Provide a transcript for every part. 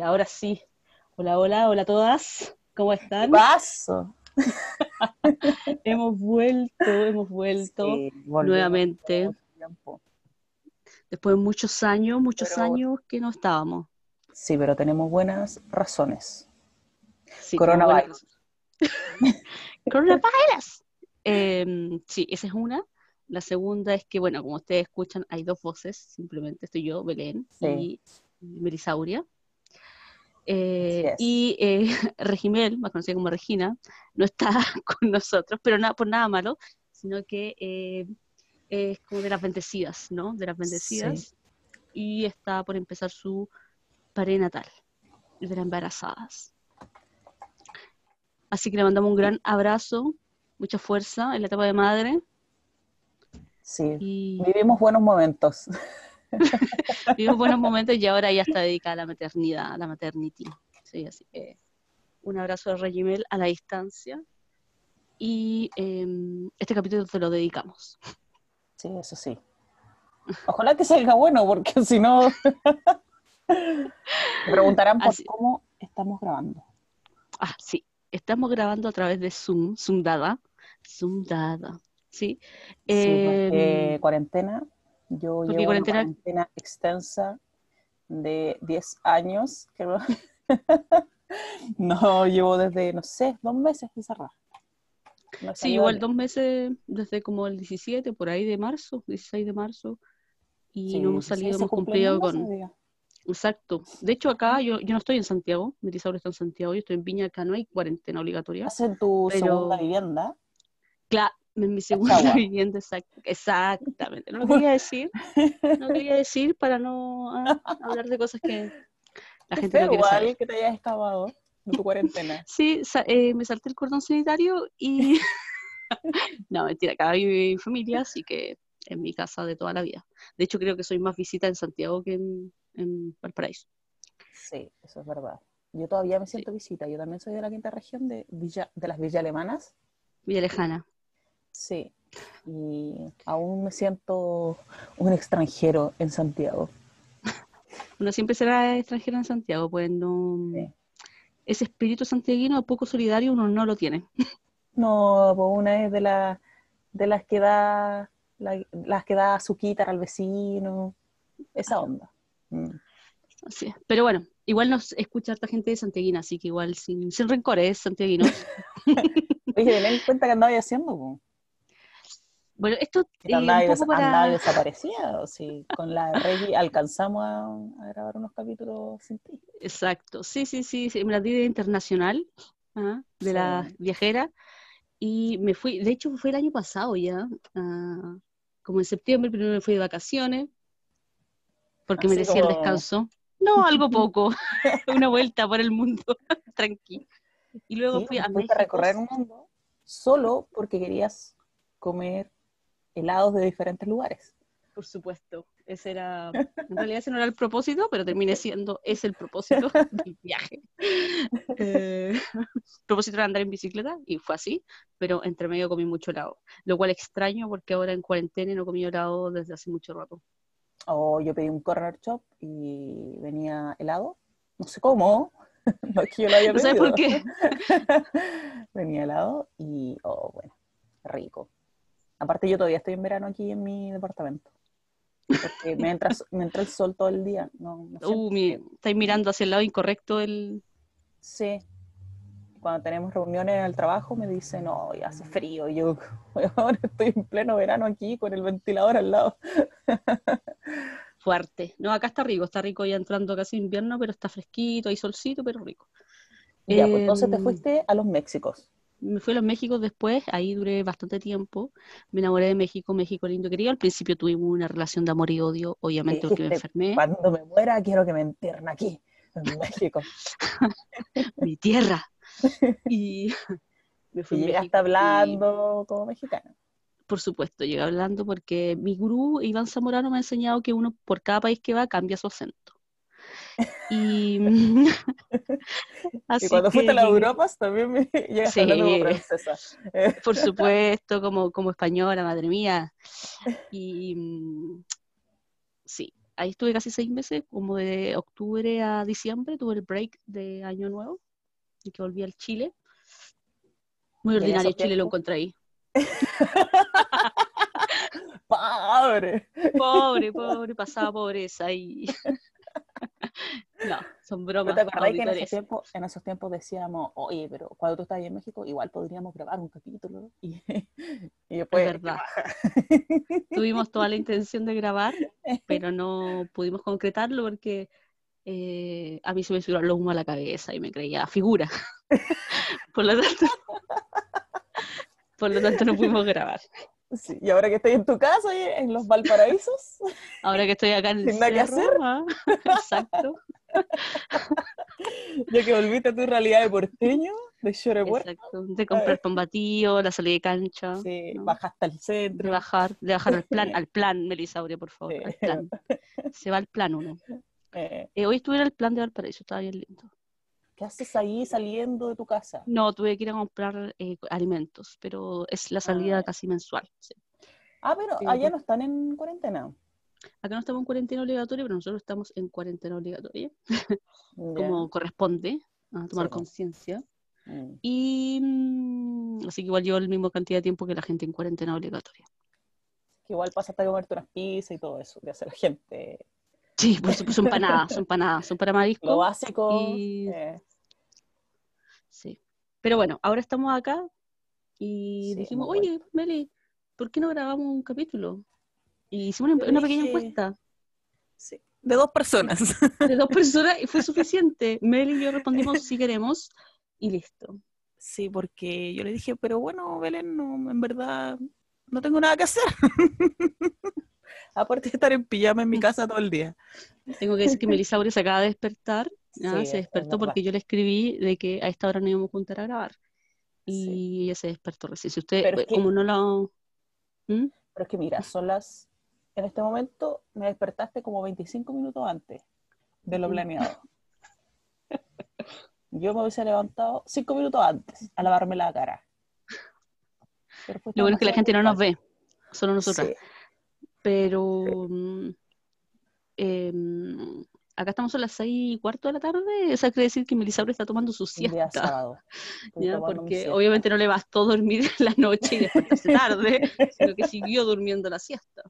Y ahora sí. Hola, hola, hola a todas. ¿Cómo están? Paso. hemos vuelto, hemos vuelto Sí, nuevamente. Después de muchos años, muchos Pero- años que no estábamos. Sí, pero tenemos buenas razones. Sí, Coronavirus. Coronavirus. Em, sí, esa es una. La segunda es que, bueno, como ustedes escuchan, hay dos voces. Simplemente estoy yo, Belén, Sí. y Melisauria. Eh, y eh, Regimel, más conocida como Regina, no está con nosotros, pero nada por nada malo, sino que eh, es como de las bendecidas, ¿no? De las bendecidas. Y está por empezar su natal de las embarazadas. Así que le mandamos un gran abrazo, mucha fuerza en la etapa de madre Sí, y vivimos buenos momentos. vivimos buenos momentos y ahora ya está dedicada a la maternidad, a la maternity. Sí, así que un abrazo de Regimel a la distancia y em, este capítulo te lo dedicamos. Sí, eso sí. Ojalá que salga bueno, porque si no. Preguntarán por Así- cómo estamos grabando. Ah, sí, estamos grabando a través de Zoom, Zoom Dada, Zoom Dada, ¿sí? Sí, Em, cuarentena. Yo porque llevo cuarentena- una cuarentena extensa de 10 años. que no- llevo desde, no sé, dos meses encerrada. No Sí, igual dos meses desde como el 17, por ahí de marzo, 16 de marzo, y Sí, no hemos 16 salido, hemos cumplido con... Exacto. De hecho, acá yo, yo no estoy en Santiago, Mirisaura está en Santiago, yo estoy en Viña, acá no hay cuarentena obligatoria. ¿Estás en tu Pero- segunda vivienda? Claro, en mi segunda Cachagua. vivienda, exact- exactamente. No lo quería decir, no quería decir para no ah, hablar de cosas que la gente no feo quiere igual saber. que te hayas escapado de tu cuarentena. Sí, eh, me salté el cordón sanitario y... no, mentira, acá vive mi familia, así que en mi casa de toda la vida. De hecho, creo que soy más visita en Santiago que en, en Valparaíso. Sí, eso es verdad. Yo todavía me siento visita. Yo también soy de la quinta región de, Villa, de las Villa Alemanas. Villa Lejana. Sí. Y aún me siento un extranjero en Santiago. Uno siempre será extranjero en Santiago, pues no... Sí. Ese espíritu santiaguino poco solidario uno no lo tiene. No, pues una es de, la, de las que da la- las que da su al vecino. Esa onda. Mm. Es. Pero bueno, igual nos escucha harta gente de Santiaguina, así que igual sin, sin rencores santiaguinos. Oye, Belén, cuenta que andabas haciendo. po. Bueno, esto eh, andabas, un poco para... desaparecida. o sí, con la Reggie alcanzamos a, a grabar unos capítulos sin ti. Exacto, sí, sí, sí, sí, me la di de internacional, ah, de Sí. la viajera, y me fui, de hecho fue el año pasado ya, ah, como en septiembre, primero me fui de vacaciones, porque Así merecía el descanso. No, algo poco, una vuelta por el mundo, tranqui. Y luego Sí, fui a México. recorrer un mundo solo porque querías comer helados de diferentes lugares. Por supuesto, ese era, en realidad ese no era el propósito, pero terminé siendo, es el propósito del viaje. Eh, el propósito era andar en bicicleta y fue así, pero entre medio comí mucho helado, lo cual extraño porque ahora en cuarentena no comí helado desde hace mucho rato. O yo pedí un corner shop y venía helado. No sé cómo. No es que yo lo haya ¿No sabes por pedido. qué? venía helado y, oh, bueno, rico. Aparte yo todavía estoy en verano aquí en mi departamento. Porque me entra, me entra el sol todo el día. No, Uh, mi- frío. estáis mirando hacia el lado incorrecto del... Sí. Cuando tenemos reuniones en el trabajo me dicen, no, ya hace frío. Y yo, ahora estoy en pleno verano aquí con el ventilador al lado. fuerte. No, acá está rico, está rico ya entrando casi invierno, pero está fresquito, hay solcito, pero rico. Ya, pues entonces te Em, fuiste a los Méxicos. Me fui a los México después, ahí duré bastante tiempo, me enamoré de México, México lindo querido. Al principio tuvimos una relación de amor y odio, obviamente porque me enfermé. Cuando me muera quiero que me entierren aquí, en México. Mi tierra. Y me fui Y llegaste y, hablando como mexicana. por supuesto, llegué hablando porque mi gurú, Iván Zamorano, me ha enseñado que uno por cada país que va cambia su acento. Y, así y cuando fuiste a las Europas también me llegaste Sí. hablando como francesa. Por supuesto, como, como española, madre mía. Y mm, sí, ahí estuve casi seis meses, como de octubre a diciembre, tuve el break de Año Nuevo, y que volví al Chile. Muy ¿Y en ordinario Chile, lo encontré ahí. ¡Pobre! Pobre, pobre, pasaba pobreza y... no, son bromas. ¿No te acordás que en esos, tiempos, en esos tiempos decíamos, oye, pero cuando tú estás ahí en México, igual podríamos grabar un capítulo? Y, y después, Es verdad. Tuvimos toda la intención de grabar, pero no pudimos concretarlo porque eh, a mí se me subieron los humos a la cabeza y me creía figura. por lo tanto, por lo tanto no pudimos grabar. Sí, Y ahora que estoy en tu casa, en los Valparaísos, Ahora que estoy acá en el nada que cerro, hacer. ah, exacto, ya que volviste a tu realidad de porteño, de exacto, de comprar pan batido, la salida de cancha, sí, ¿no? bajaste al de centro. bajar, de bajar al plan, al plan, Melisauria, por favor, Sí. al plan. Se va al plan uno. Eh, Eh, hoy estuve en el plan de Valparaíso, estaba bien lindo. ¿Qué haces ahí saliendo de tu casa? No, tuve que ir a comprar eh, alimentos, pero es la salida Ah. casi mensual. sí. Ah, pero Sí, allá pues. no están en cuarentena. Acá no estamos en cuarentena obligatoria, pero nosotros estamos en cuarentena obligatoria, como corresponde a tomar Sí, conciencia. Mm. Y mm, así que igual llevo la misma cantidad de tiempo que la gente en cuarentena obligatoria. Que igual pasaste a comerte unas pizzas y todo eso, que hace la gente. Sí, por supuesto, son empanadas, son empanadas, son para Lo marisco. básico. y- eh, Sí. Pero bueno, ahora estamos acá y Sí, dijimos, oye, Meli, ¿por qué no grabamos un capítulo? Y hicimos una, pequeña encuesta. sí, De dos personas. de dos personas y fue suficiente. Mel y yo respondimos si queremos y listo. Sí, porque yo le dije, pero bueno, Belén, no, en verdad no tengo nada que hacer. Aparte de estar en pijama en mi casa todo el día. Tengo que decir que Melisauria se acaba de despertar. Se es despertó porque yo le escribí de que a esta hora no íbamos a juntar a grabar. Y Sí. ella se despertó recién. Si usted, Pero es que- como no lo... ¿Mm? Pero es que mira, son las. En este momento me despertaste como 25 minutos antes de lo Ujú. planeado. Yo me hubiese levantado 5 minutos antes a lavarme la cara. Pero Lo bueno es que la gente no nos ve, solo nosotras. Sí, Pero mm, em, acá estamos a las seis y cuarto de la tarde. Eso quiere decir que Melisauria está tomando su siesta. sábado. Porque siesta. obviamente no le bastó dormir en la noche y despertarse tarde, sino que siguió durmiendo la siesta.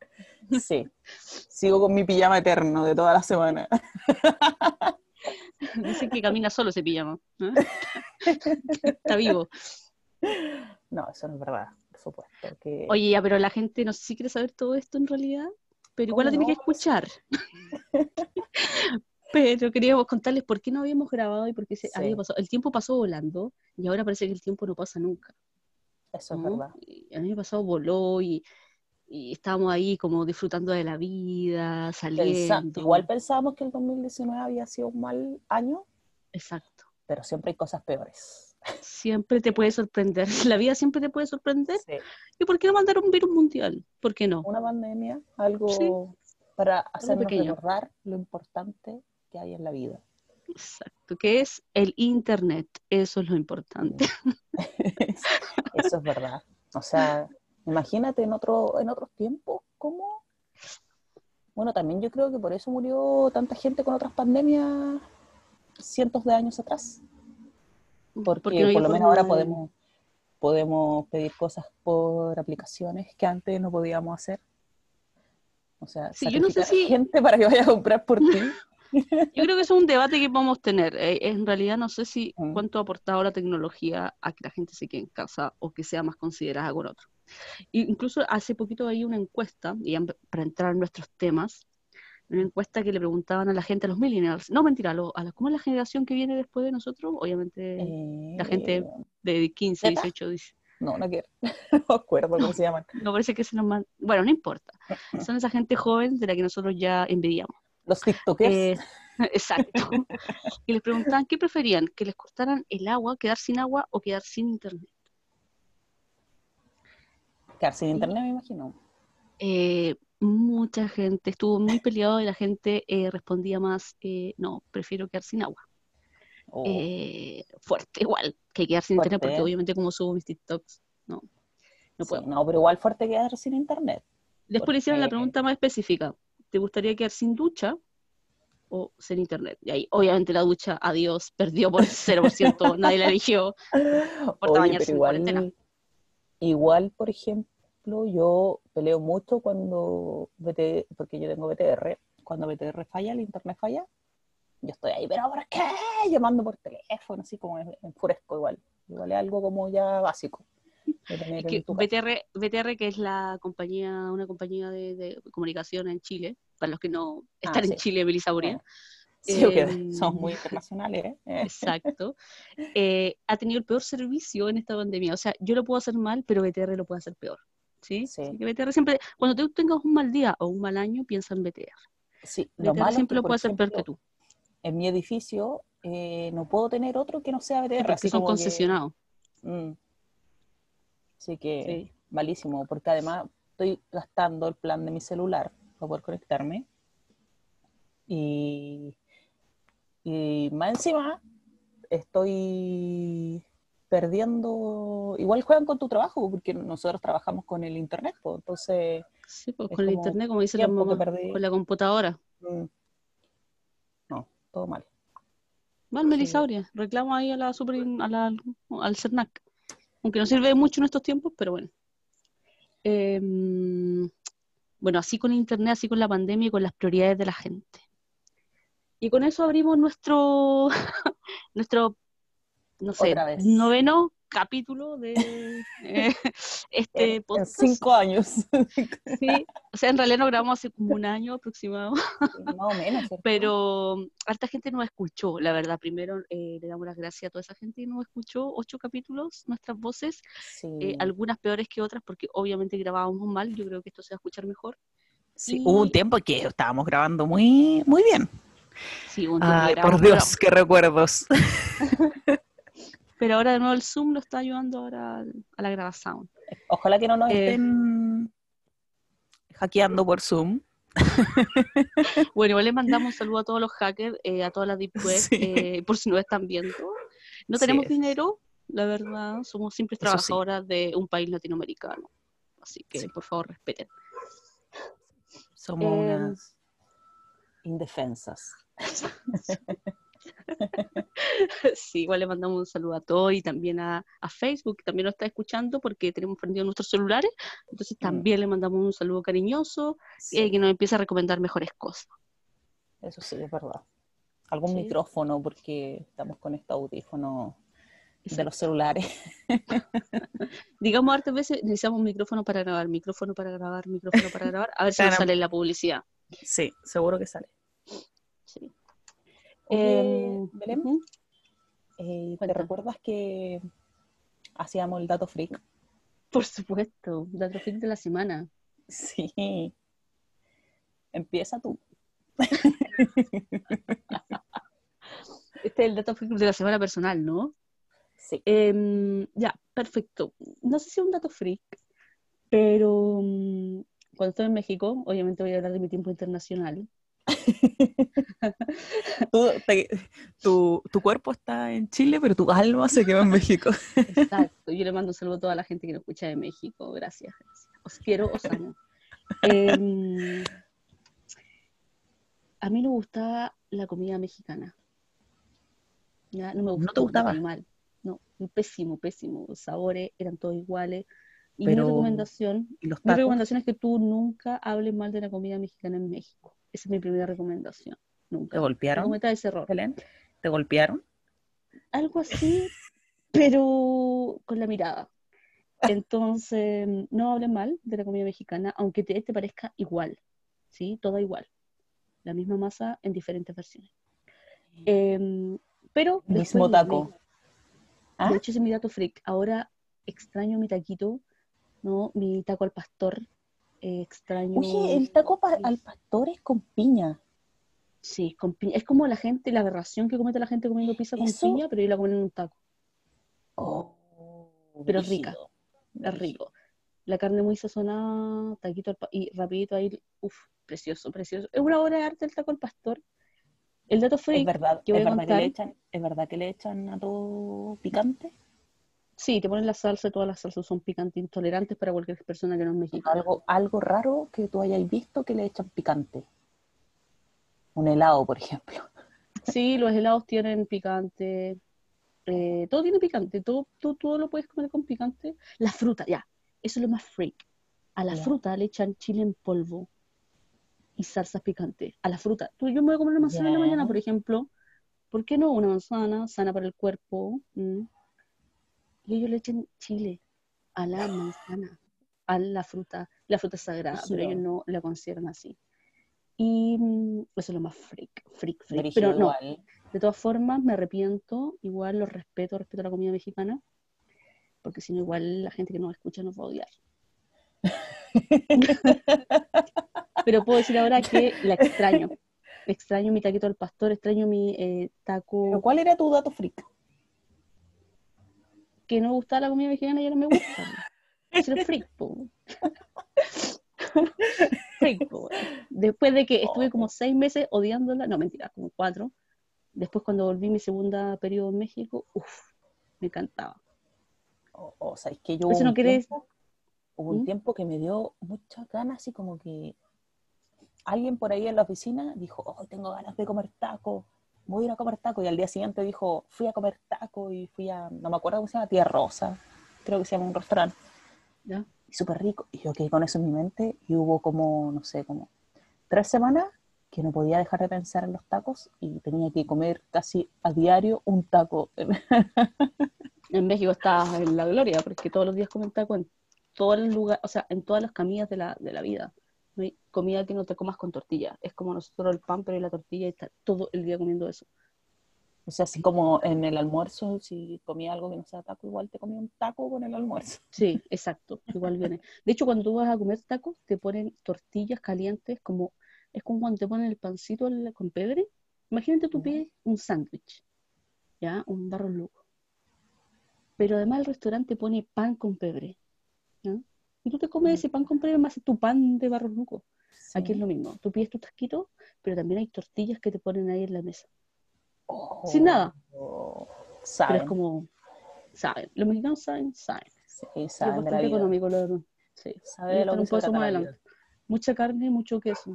Sí, sigo con mi pijama eterno de toda la semana. Dicen que camina solo ese pijama. ¿eh? Está vivo. No, eso no es verdad, por supuesto. Que... Oye, ya, pero la gente no sé si quiere saber todo esto en realidad, pero igual la ¿Cómo tiene que escuchar. pero queríamos contarles por qué no habíamos grabado y por qué se Sí. había pasado. El tiempo pasó volando y ahora parece que el tiempo no pasa nunca. Eso es verdad. Y El año pasado voló y, y estábamos ahí como disfrutando de la vida, saliendo. igual pensábamos que el 2019 había sido un mal año, Exacto. pero siempre hay cosas peores. Siempre te puede sorprender. La vida siempre te puede sorprender. Sí. ¿Y por qué no mandar un virus mundial? ¿Por qué no? Una pandemia, algo Sí. para hacernos pequeño. recordar lo importante que hay en la vida. Exacto. Que es el Internet. Eso es lo importante. Eso es verdad. O sea, imagínate en otro, en otros tiempos cómo. Bueno, también yo creo que por eso murió tanta gente con otras pandemias cientos de años atrás. Porque, Porque no por lo menos ahora de- podemos, podemos pedir cosas por aplicaciones que antes no podíamos hacer. O sea, Sí, yo no sé si- gente para que vaya a comprar por ti. Yo creo que eso es un debate que podemos tener. Eh, en realidad no sé si Mm. cuánto ha aportado la tecnología a que la gente se quede en casa o que sea más considerada con otro. Y incluso hace poquito hay una encuesta, y para entrar en nuestros temas, una encuesta que le preguntaban a la gente, a los millennials, no mentira, a, lo- a la, ¿cómo es la generación que viene después de nosotros? Obviamente Eh, la gente de 15, ¿Zeta? 18, 10. No, no quiero. No me acuerdo cómo se llaman. No parece que se nos man- Bueno, no importa. Son esa gente joven de la que nosotros ya envidiamos. Los TikTokers. Eh, exacto. Y les preguntaban qué preferían, que les cortaran el agua, quedar sin agua o quedar sin internet. Quedar sin internet, me imagino. Eh, mucha gente estuvo muy peleado y la gente eh, respondía más, eh, no, prefiero quedar sin agua. O- Eh, fuerte igual, que quedar sin internet, porque obviamente como subo mis TikToks, no, no sí, puedo. no, pero igual fuerte quedar sin internet. Después le hicieron la pregunta más específica, ¿te gustaría quedar sin ducha o sin internet? Y ahí, obviamente, la ducha, adiós, perdió por el 0%, nadie la eligió. Por Oye, pero igual, igual, por ejemplo, yo peleo mucho cuando BT, porque yo tengo BTR, cuando BTR falla, el internet falla, yo estoy ahí, pero ¿por qué? Llamando por teléfono, así como en, en fresco igual. Igual es algo como ya básico. Es que. BTR, BTR, que es la compañía, una compañía de, de comunicación en Chile, para los que no están en sí. Chile, Melissa Ah, Sí, porque Em, somos muy internacionales, ¿eh? Eh, exacto, eh, ha tenido el peor servicio en esta pandemia. O sea, yo lo puedo hacer mal, pero BTR lo puede hacer peor. ¿Sí? Sí. Así que BTR siempre, cuando tú tengas un mal día o un mal año, piensa en BTR. Sí, lo malo es siempre que, lo puede hacer peor que tú, En mi edificio eh, no puedo tener otro que no sea BTR. porque así son como que- concesionados. Mm. Así que Sí. malísimo, porque además estoy gastando el plan de mi celular para poder conectarme. Y, y más encima estoy perdiendo, igual juegan con tu trabajo, porque nosotros trabajamos con el internet, pues, entonces Sí, pues es con el internet, como dice la mamá, con la computadora. mm, no, todo mal. Mal, Melisauria, reclamo ahí a la super, a la, al CERNAC. Aunque no sirve mucho en estos tiempos, pero bueno. Em, bueno, así con internet, así con la pandemia y con las prioridades de la gente. Y con eso abrimos nuestro, nuestro, no sé, noveno capítulo de eh, este podcast. cinco años, Sí, o sea, en realidad no grabamos hace como un año aproximado. más o menos. ¿cierto? pero harta gente nos escuchó, la verdad. Primero eh, le damos las gracias a toda esa gente que nos escuchó, ocho capítulos, nuestras voces, Sí, eh, algunas peores que otras, porque obviamente grabábamos mal, yo creo que esto se va a escuchar mejor. sí, y- hubo un tiempo que estábamos grabando muy, muy bien. Sí, un tiempo Ay, por Dios, qué recuerdos. Pero, ahora de nuevo el Zoom lo está ayudando ahora a la grabación. Ojalá que no nos Eh. estén hackeando por Zoom. Bueno, igual le mandamos un saludo a todos los hackers, eh, a todas las deep web, Sí. eh, por si nos están viendo. No tenemos dinero, la verdad, somos simples Eso sí. trabajadoras de un país latinoamericano. Así que, por favor, respeten. Somos unas indefensas. Sí, igual le mandamos un saludo a todos y también a, a Facebook, que también nos está escuchando porque tenemos prendido nuestros celulares. Entonces Mm. también le mandamos un saludo cariñoso, Sí, eh, que nos empiece a recomendar mejores cosas. Eso sí, es verdad. Algún Sí. micrófono, porque estamos con este audífono de Exacto. los celulares. Digamos, hartas veces necesitamos un micrófono para grabar, micrófono para grabar, micrófono para grabar, a ver si nos sale la publicidad. Sí, seguro que sale. Oye, Em, Belén, eh, ¿te cuenta. recuerdas que hacíamos el dato freak? Por supuesto, dato freak de la semana. Sí. Empieza tú. Este es el dato freak de la semana personal, ¿no? Sí. Em, ya, perfecto. No sé si es un dato freak, pero mm, cuando estoy en México, obviamente voy a hablar de mi tiempo internacional. Tú- te- tu, tu cuerpo está en Chile, pero tu alma se quedó en México. Exacto. Yo le mando un saludo a toda la gente que nos escucha de México. Gracias, gracias. Os quiero, os amo. Em, a mí no me gustaba la comida mexicana. Ya, no me ¿No gustó, te gustaba? mal. No, pésimo, pésimo. Los sabores eran todos iguales. Y Pero- mi recomendación, Y los mi recomendación es que tú nunca hables mal de la comida mexicana en México. Esa es mi primera recomendación. ¿Te Nunca. No golpearon, cometas ese error. ¿Te golpearon? Algo así, pero con la mirada. Entonces, no hables mal de la comida mexicana, aunque te, te parezca igual, ¿sí? Toda igual. La misma masa en diferentes versiones. Em, pero Mismo taco. ¿Ah? De hecho, ese es mi dato freak. Ahora extraño mi taquito, ¿no? Mi taco al pastor. Eh, extraño... Oye, el taco pa- al pastor es con piña. Sí, con piña. Es como la gente, la aberración que comete la gente comiendo pizza con Eso- piña, pero yo la comen en un taco. Oh, Pero brígido, rica. Es rico. La carne muy sazonada, taquito al pa- y rapidito ahí, uff, precioso, precioso. Es una obra de arte el taco al pastor. El dato Es freak, verdad, que es a verdad que le echan, es verdad que le echan a todo picante. Sí, te ponen la salsa, todas las salsas son picantes, intolerantes para cualquier persona que no es mexicana. Algo, algo raro que tú hayas visto que le echan picante. un helado, por ejemplo. Sí, los helados tienen picante. eh, todo tiene picante. Todo, todo, todo lo puedes comer con picante. La fruta, ya. Eso es lo más freak. A la fruta le echan chile en polvo y salsas picantes. A la fruta. Tú, yo me voy a comer una manzana en la mañana, por ejemplo. ¿Por qué no una manzana sana para el cuerpo? Mm. Y ellos le echan chile a la manzana, a la fruta. La fruta sagrada, pero ellos no la consideran así. Y mm, eso es lo más freak, freak, freak. Pero no, igual. de todas formas me arrepiento, igual lo respeto, respeto la comida mexicana, porque si no igual la gente que nos escucha nos va a odiar. Pero puedo decir ahora que la extraño. Extraño mi taquito al pastor, extraño mi eh, Pero taco ¿cuál era tu dato freak? Que no gustaba la comida mexicana y ahora me gusta. Es freak, po. Freak, po. Después de que estuve como seis meses odiándola, no mentira, como cuatro. Después cuando volví mi segunda periodo en México, uff, me encantaba. O, o sea, es que yo Eso no tiempo, hubo un ¿Mm? tiempo que me dio muchas ganas, así como que alguien por ahí en la oficina dijo, oh, tengo ganas de comer taco, voy a ir a comer taco. Y al día siguiente dijo, fui a comer taco y fui a, no me acuerdo cómo se llama, Tía Rosa, creo que se llama un restaurante. ¿ya? y súper rico. Y yo quedé con eso en mi mente y hubo como, no sé, como tres semanas que no podía dejar de pensar en los tacos y tenía que comer casi a diario un taco. En México está en la gloria, porque todos los días comen taco en todo el lugar, o sea, en todas las comidas de la, de la vida. No hay comida que no te comas con tortilla. Es como nosotros el pan, pero y la tortilla y está todo el día comiendo eso. O sea, así como en el almuerzo, si comía algo que no sea taco, igual te comía un taco con el almuerzo. Sí, exacto, igual viene. De hecho, cuando tú vas a comer tacos, te ponen tortillas calientes, como es como cuando te ponen el pancito con pebre. Imagínate tú pides un sándwich, ¿ya? Un barro luco. Pero además el restaurante pone pan con pebre, ¿ya? Y tú te comes ese pan con pebre más tu pan de barro luco. Aquí Sí. es lo mismo. Tú pides tu tasquito, pero también hay tortillas que te ponen ahí en la mesa. Oh, sin nada. oh, Pero saben, es como, saben. Los mexicanos saben, saben. sí, es saben la bastante económico, la verdad. Sí. Sabe de lo que un paso más adelante. Mucha carne y mucho queso.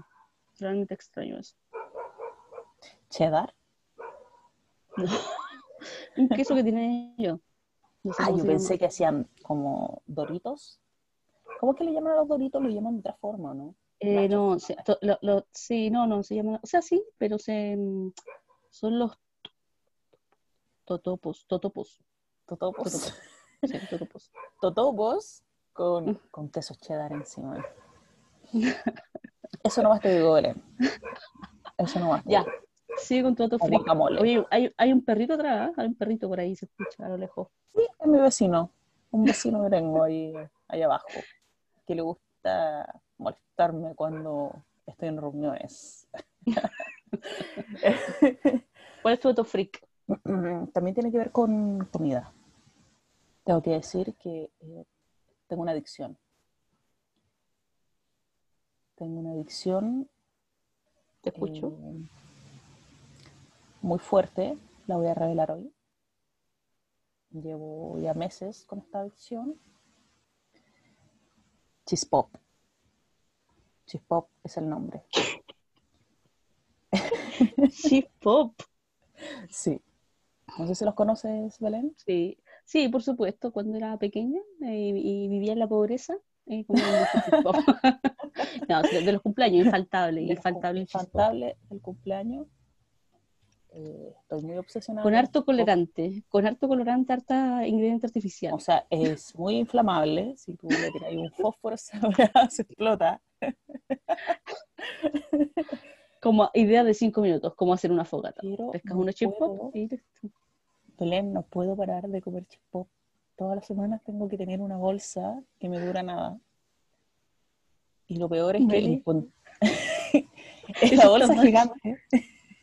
Realmente extraño eso. Cheddar. Un queso que tiene ellos. No sé Ah, yo pensé llama. que hacían como doritos. ¿Cómo es que le llaman a los doritos? Lo llaman de otra forma, ¿no? Eh, no, se- to- lo- lo- sí, no, no, se llama, o sea, sí, pero se, mm, son los totopos, totopos, Totopos. Totopos. sí, totopos. Totopos con, con queso cheddar encima. Eso no más te digo, Belén. Eso no más. te Ya, digo. sigue con tu O frito. guacamole. Oye, hay, hay un perrito atrás, ¿eh? hay un perrito por ahí, se escucha a lo lejos. Es mi vecino. Un vecino que tengo ahí, ahí abajo. Que le gusta molestarme cuando estoy en reuniones. ¿Cuál es tu auto freak? También tiene que ver con comida. Tengo que decir que eh, tengo una adicción. Tengo una adicción Te escucho. eh, muy fuerte, la voy a revelar hoy. Llevo ya meses con esta adicción. Chispop. Chispop es el nombre. Chip pop. Sí. No sé si los conoces, Belén. Sí, sí, por supuesto, cuando era pequeña eh, y vivía en la pobreza, eh. No, de, de los cumpleaños, infaltable, infaltable infaltable el cumpleaños. Eh, estoy muy obsesionada. Con harto colorante, con harto colorante, harta ingrediente artificial. O sea, es muy inflamable. Si tú le tiras un fósforo, se explota. Como idea de cinco minutos, como hacer una fogata. Pero Pescas no unos chip pop y listo. Belén, no puedo parar de comer chip pop. Todas las semanas tengo que tener una bolsa que me dura nada. Y lo peor es que Eso la bolsa gigante.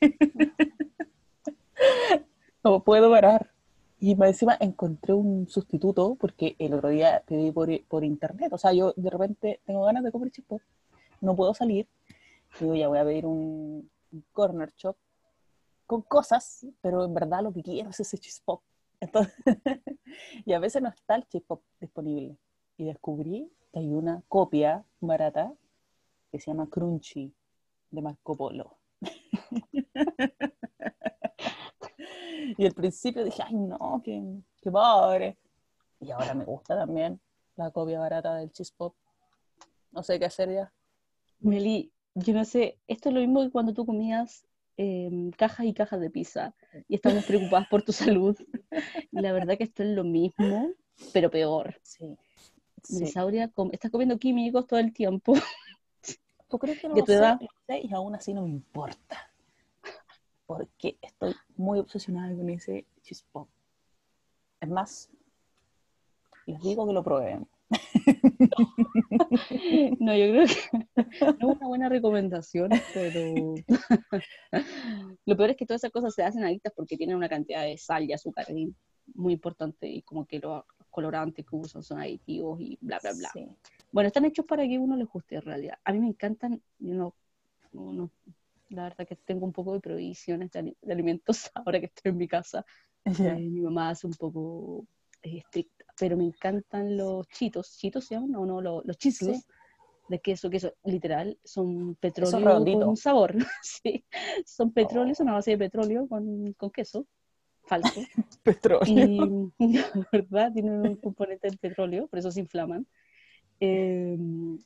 no puedo parar. Y encima encontré un sustituto porque el otro día pedí por, por internet. O sea, yo de repente tengo ganas de comer chip pop. No puedo salir. Digo, ya voy a pedir un, un corner shop con cosas, pero en verdad lo que quiero es ese chip pop. Entonces, y a veces no está el chip pop disponible. Y descubrí que hay una copia barata que se llama Crunchy de Marco Polo. y al principio dije, ay no, qué, qué pobre. Y ahora me gusta también la copia barata del cheese pop. No sé qué hacer ya. Meli, yo no sé, esto es lo mismo que cuando tú comías em, cajas y cajas de pizza y estamos preocupadas por tu salud. La verdad que esto es lo mismo, pero peor. Sí. Sauria, estás comiendo químicos todo el tiempo. ¿Tú crees que no lo, sé, y aún así no me importa? Porque estoy muy obsesionada con ese cheese pop. Es más, les digo que lo prueben. No, yo creo que no es una buena recomendación, pero lo peor es que todas esas cosas se hacen adictas porque tienen una cantidad de sal y azúcar muy importante y como que los colorantes que usan son aditivos y bla, bla, bla. Bueno, están hechos para que uno les guste en realidad. A mí me encantan, yo no, la verdad que tengo un poco de prohibiciones de, alimentos ahora que estoy en mi casa. Eh, mi mamá hace un poco estricta, pero me encantan los chitos, chitos se llaman o no, los, los de queso, queso, literal, son petróleo con un sabor, sí, son petróleo, son una base de petróleo con, con queso, falso. petróleo. Y, ¿verdad? Tienen un componente del petróleo, por eso se inflaman. Em,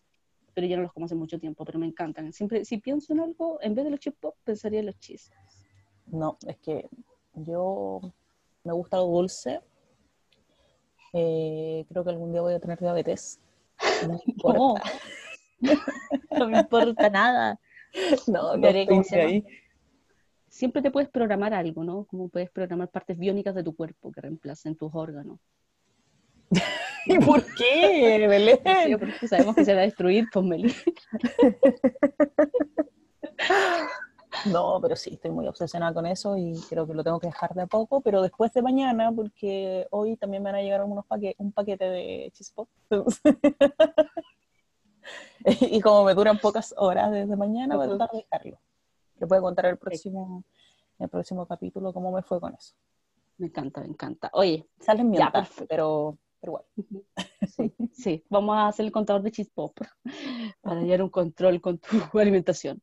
pero ya no los como hace mucho tiempo, pero me encantan. Siempre, si pienso en algo, en vez de los chip pop, pensaría en los cheese. No, es que yo me gusta lo dulce, eh, creo que algún día voy a tener diabetes. No me importa. No, me importa nada. No, no ahí. Siempre te puedes programar algo, ¿no? Como puedes programar partes biónicas de tu cuerpo que reemplacen tus órganos. ¿Y por qué, Belén? porque sabemos que se va a destruir, pues Meli. No, pero sí, estoy muy obsesionada con eso y creo que lo tengo que dejar de a poco, pero después de mañana, porque hoy también me van a llegar unos un paquete de chispot. y como me duran pocas horas desde mañana, voy a tratar de dejarlo. Le voy a contar el próximo, el próximo capítulo cómo me fue con eso. Me encanta, me encanta. Oye, salen bien, pero, pero igual. Sí, sí, vamos a hacer el contador de chispop para llevar un control con tu alimentación.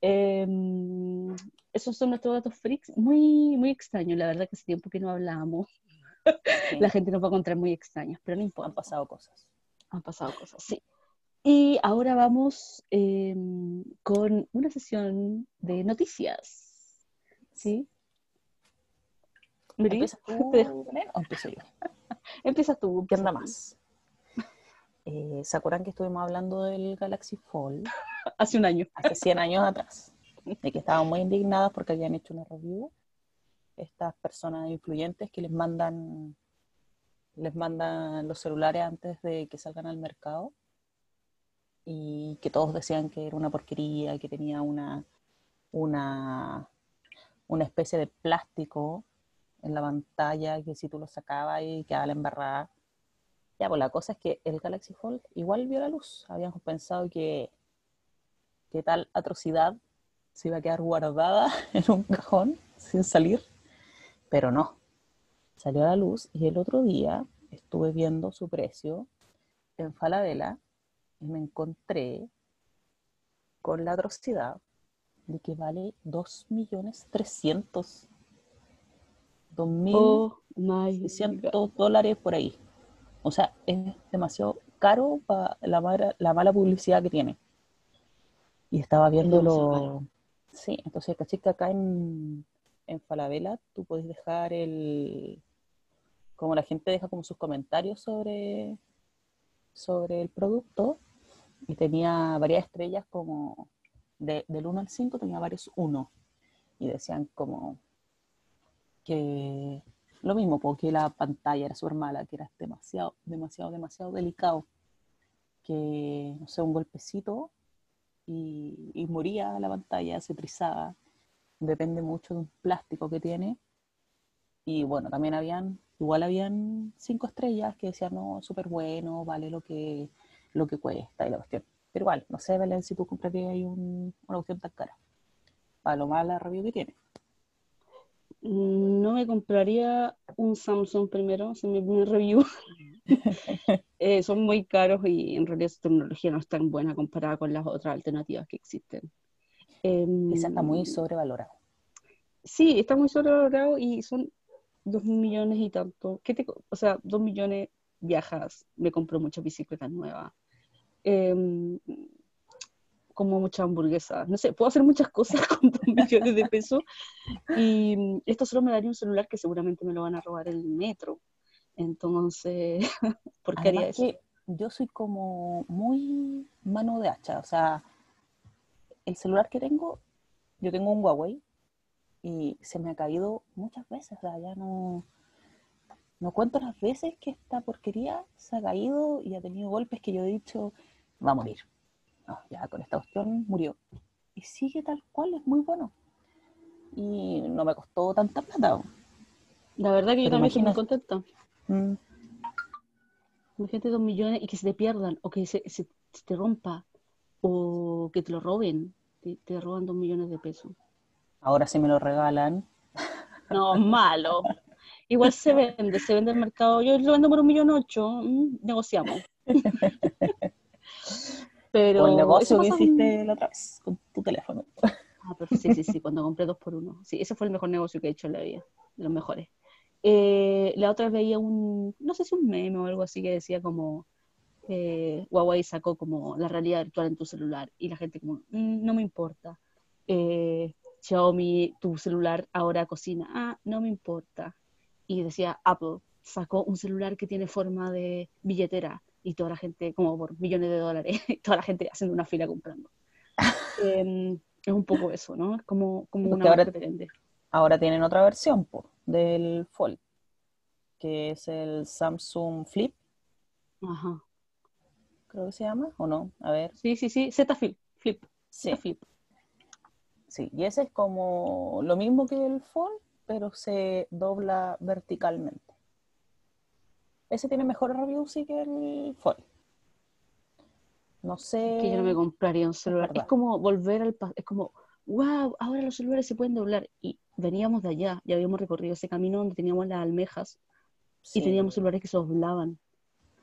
Em, esos son nuestros datos freaks, muy, muy extraños, la verdad que hace tiempo que no hablábamos. La gente nos va a encontrar muy extraños, pero no importa. Han pasado cosas. Han pasado cosas, sí. Y ahora vamos em, con una sesión de noticias. ¿Sí? ¿Empiezas tú, o empiezo yo? Empieza tú. ¿Qué onda más? Eh, ¿Se acuerdan que estuvimos hablando del Galaxy Fold? hace un año. Hace 100 años atrás. De que estaban muy indignadas porque habían hecho una review. Estas personas influyentes que les mandan les mandan los celulares antes de que salgan al mercado y que todos decían que era una porquería, que tenía una, una, una especie de plástico en la pantalla, que si tú lo sacabas y quedaba la embarrada. Ya, pues la cosa es que el Galaxy Fold igual vio la luz. Habíamos pensado que, que tal atrocidad se iba a quedar guardada en un cajón sin salir, pero no. Salió a la luz y el otro día estuve viendo su precio en Falabella y me encontré con la atrocidad de que vale 2.300.000. 2.600 oh dólares por ahí. O sea, es demasiado caro para la mala, la mala publicidad que tiene. Y estaba viéndolo. Es sí, entonces caché acá en, en Falabella tú podés dejar el. Como la gente deja como sus comentarios sobre, sobre el producto. Y tenía varias estrellas como. De, del 1 al 5 tenía varios 1. Y decían como que lo mismo, porque la pantalla era súper mala, que era demasiado, demasiado, demasiado delicado. Que, no sé, un golpecito y, moría la pantalla, se trizaba. Depende mucho de un plástico que tiene. Y bueno, también habían, igual habían cinco estrellas que decían, no, súper bueno, vale lo que, lo que cuesta y la cuestión. Pero igual, no sé, Belén, si tú comprarías ahí un, una cuestión tan cara. Para lo mala review que tiene. No me compraría un Samsung primero, si me review. Eh, son muy caros y en realidad su tecnología no es tan buena comparada con las otras alternativas que existen. Eh, está muy sobrevalorado. sí, está muy sobrevalorado y son dos millones y tanto. ¿Qué te, o sea, dos millones viajas, me compro muchas bicicletas nuevas. Em, como mucha hamburguesa. No sé, puedo hacer muchas cosas con dos millones de pesos. Y mm, esto solo me daría un celular que seguramente me lo van a robar en el metro. Entonces, ¿por qué haría eso? Que yo soy como muy mano de hacha. O sea, el celular que tengo, yo tengo un Huawei y se me ha caído muchas veces. O sea, ya no, no cuento las veces que esta porquería se ha caído y ha tenido golpes que yo he dicho, va a morir. No, ya con esta cuestión murió. Y sigue tal cual, es muy bueno. Y no me costó tanta plata. La verdad que yo también estoy muy contenta. Mm. Imagínate dos millones y que se te pierdan, o que se, se, te rompa, o que te lo roben. Te, te, roban dos millones de pesos. Ahora sí me lo regalan. No, malo. Igual se vende, se vende el mercado. Yo lo vendo por un millón ocho, mm, negociamos. Pero el negocio que hiciste la otra vez con tu teléfono. Ah, pero sí, sí, sí, cuando compré dos por uno. Sí, ese fue el mejor negocio que he hecho en la vida, de los mejores. Eh, la otra vez veía un, no sé si un meme o algo así que decía como, eh, Huawei sacó como la realidad virtual en tu celular y la gente como, mm, no me importa. Eh, Xiaomi, tu celular ahora cocina, ah, no me importa y decía Apple sacó un celular que tiene forma de billetera y toda la gente, como por millones de dólares, toda la gente haciendo una fila comprando. Em, es un poco eso, ¿no? Es como, como una ahora, ahora tienen otra versión del Fold, que es el Samsung Flip. Ajá. Creo que se llama, ¿o no? A ver. Sí, sí, sí, Z Flip. Flip. Sí. Flip. Sí, y ese es como lo mismo que el Fold, pero se dobla verticalmente. Ese tiene mejor review sí que el Fold. No sé. Que yo no me compraría un celular. Es, como volver al es como, wow, ahora los celulares se pueden doblar. Y veníamos de allá, ya habíamos recorrido ese camino donde teníamos las almejas y teníamos celulares que se doblaban.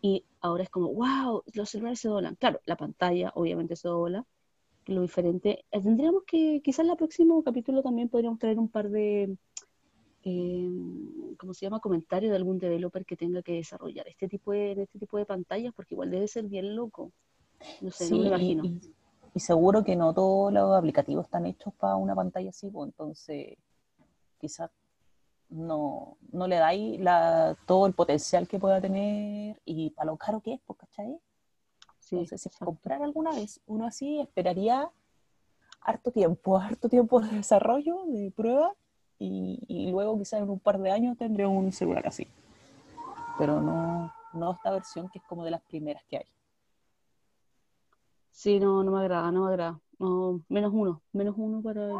Y ahora es como, wow, los celulares se doblan. Claro, la pantalla obviamente se dobla, lo diferente. Eh, tendríamos que, quizás en el próximo capítulo también podríamos traer un par de, eh, ¿cómo se llama? Comentario de algún developer que tenga que desarrollar este tipo de, este tipo de pantallas, porque igual debe ser bien loco. No sé, no me imagino. Y, seguro que no todos los aplicativos están hechos para una pantalla así, pues entonces quizás no, no le dais la, todo el potencial que pueda tener y para lo caro que es, pues, ¿cachai? Sí, entonces, si comprar alguna vez uno así, esperaría harto tiempo, harto tiempo de desarrollo, de prueba, y, luego quizás en un par de años tendré un celular así. Pero no, no esta versión que es como de las primeras que hay. Sí, no, no me agrada, no me agrada. menos uno, menos uno para el...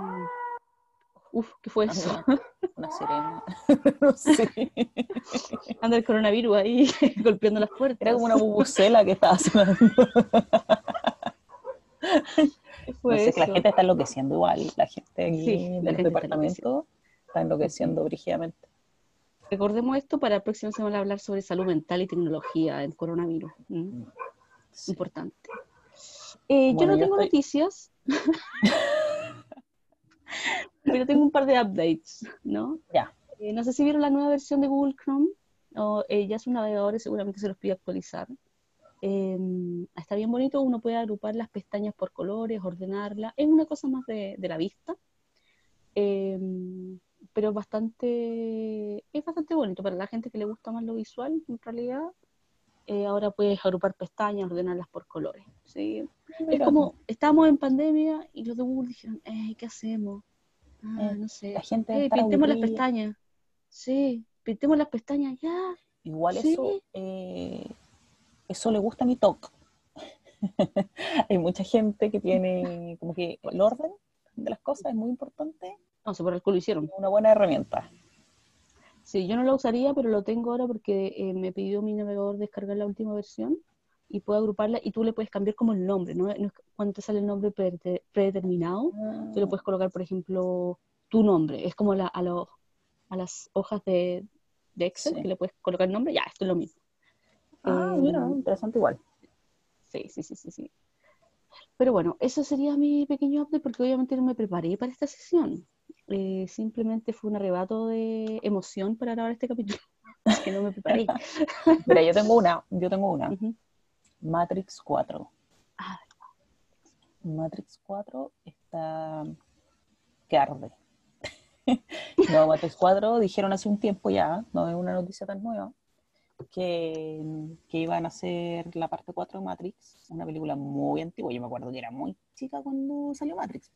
Uf, ¿qué fue eso? Una, sirena. no sé. Anda el coronavirus ahí golpeando las puertas. Era como una bubucela que estaba sonando. Fue no sé, la gente está enloqueciendo igual, la gente aquí del departamento está enloqueciendo brígidamente. Recordemos esto para la próxima semana hablar sobre salud mental y tecnología en coronavirus. Importante. Eh, yo no tengo noticias, pero tengo un par de updates, ¿no? Ya. Eh, no sé si vieron la nueva versión de Google Chrome, o eh, ya sus navegadores seguramente se los pide actualizar. Em, está bien bonito, uno puede agrupar las pestañas por colores, ordenarlas, es una cosa más de, de la vista. Em, pero bastante, es bastante bonito para la gente que le gusta más lo visual, en realidad. Eh, ahora puedes agrupar pestañas, ordenarlas por colores. ¿sí? Es como, estamos en pandemia y los de Google dijeron, eh, ¿qué hacemos? Ah, eh, no sé. La gente pintemos las pestañas. Sí, pintemos las pestañas ya. Igual eso, eso le gusta a mi talk. Hay mucha gente que tiene como que el orden de las cosas es muy importante no sé por qué lo hicieron. Una buena herramienta. Sí, yo no la usaría, pero lo tengo ahora porque eh, me pidió mi navegador descargar la última versión y puedo agruparla y tú le puedes cambiar como el nombre, ¿no? cuando te sale el nombre predeterminado, tú le ah. puedes colocar, por ejemplo, tu nombre. Es como a, a las hojas de, Excel que le puedes colocar el nombre, ya, esto es lo mismo. Ah, mira, em, interesante igual. Sí, sí, sí, sí, sí. Pero bueno, eso sería mi pequeño update porque obviamente no me preparé para esta sesión. Eh, simplemente fue un arrebato de emoción para grabar este capítulo, que no me preparé. Mira, yo tengo una, yo tengo una. Matrix 4. Ah. Matrix 4 está que arde. no, Matrix 4 dijeron hace un tiempo ya, no es una noticia tan nueva, que, que, iban a hacer la parte 4 de Matrix, una película muy antigua, yo me acuerdo que era muy chica cuando salió Matrix.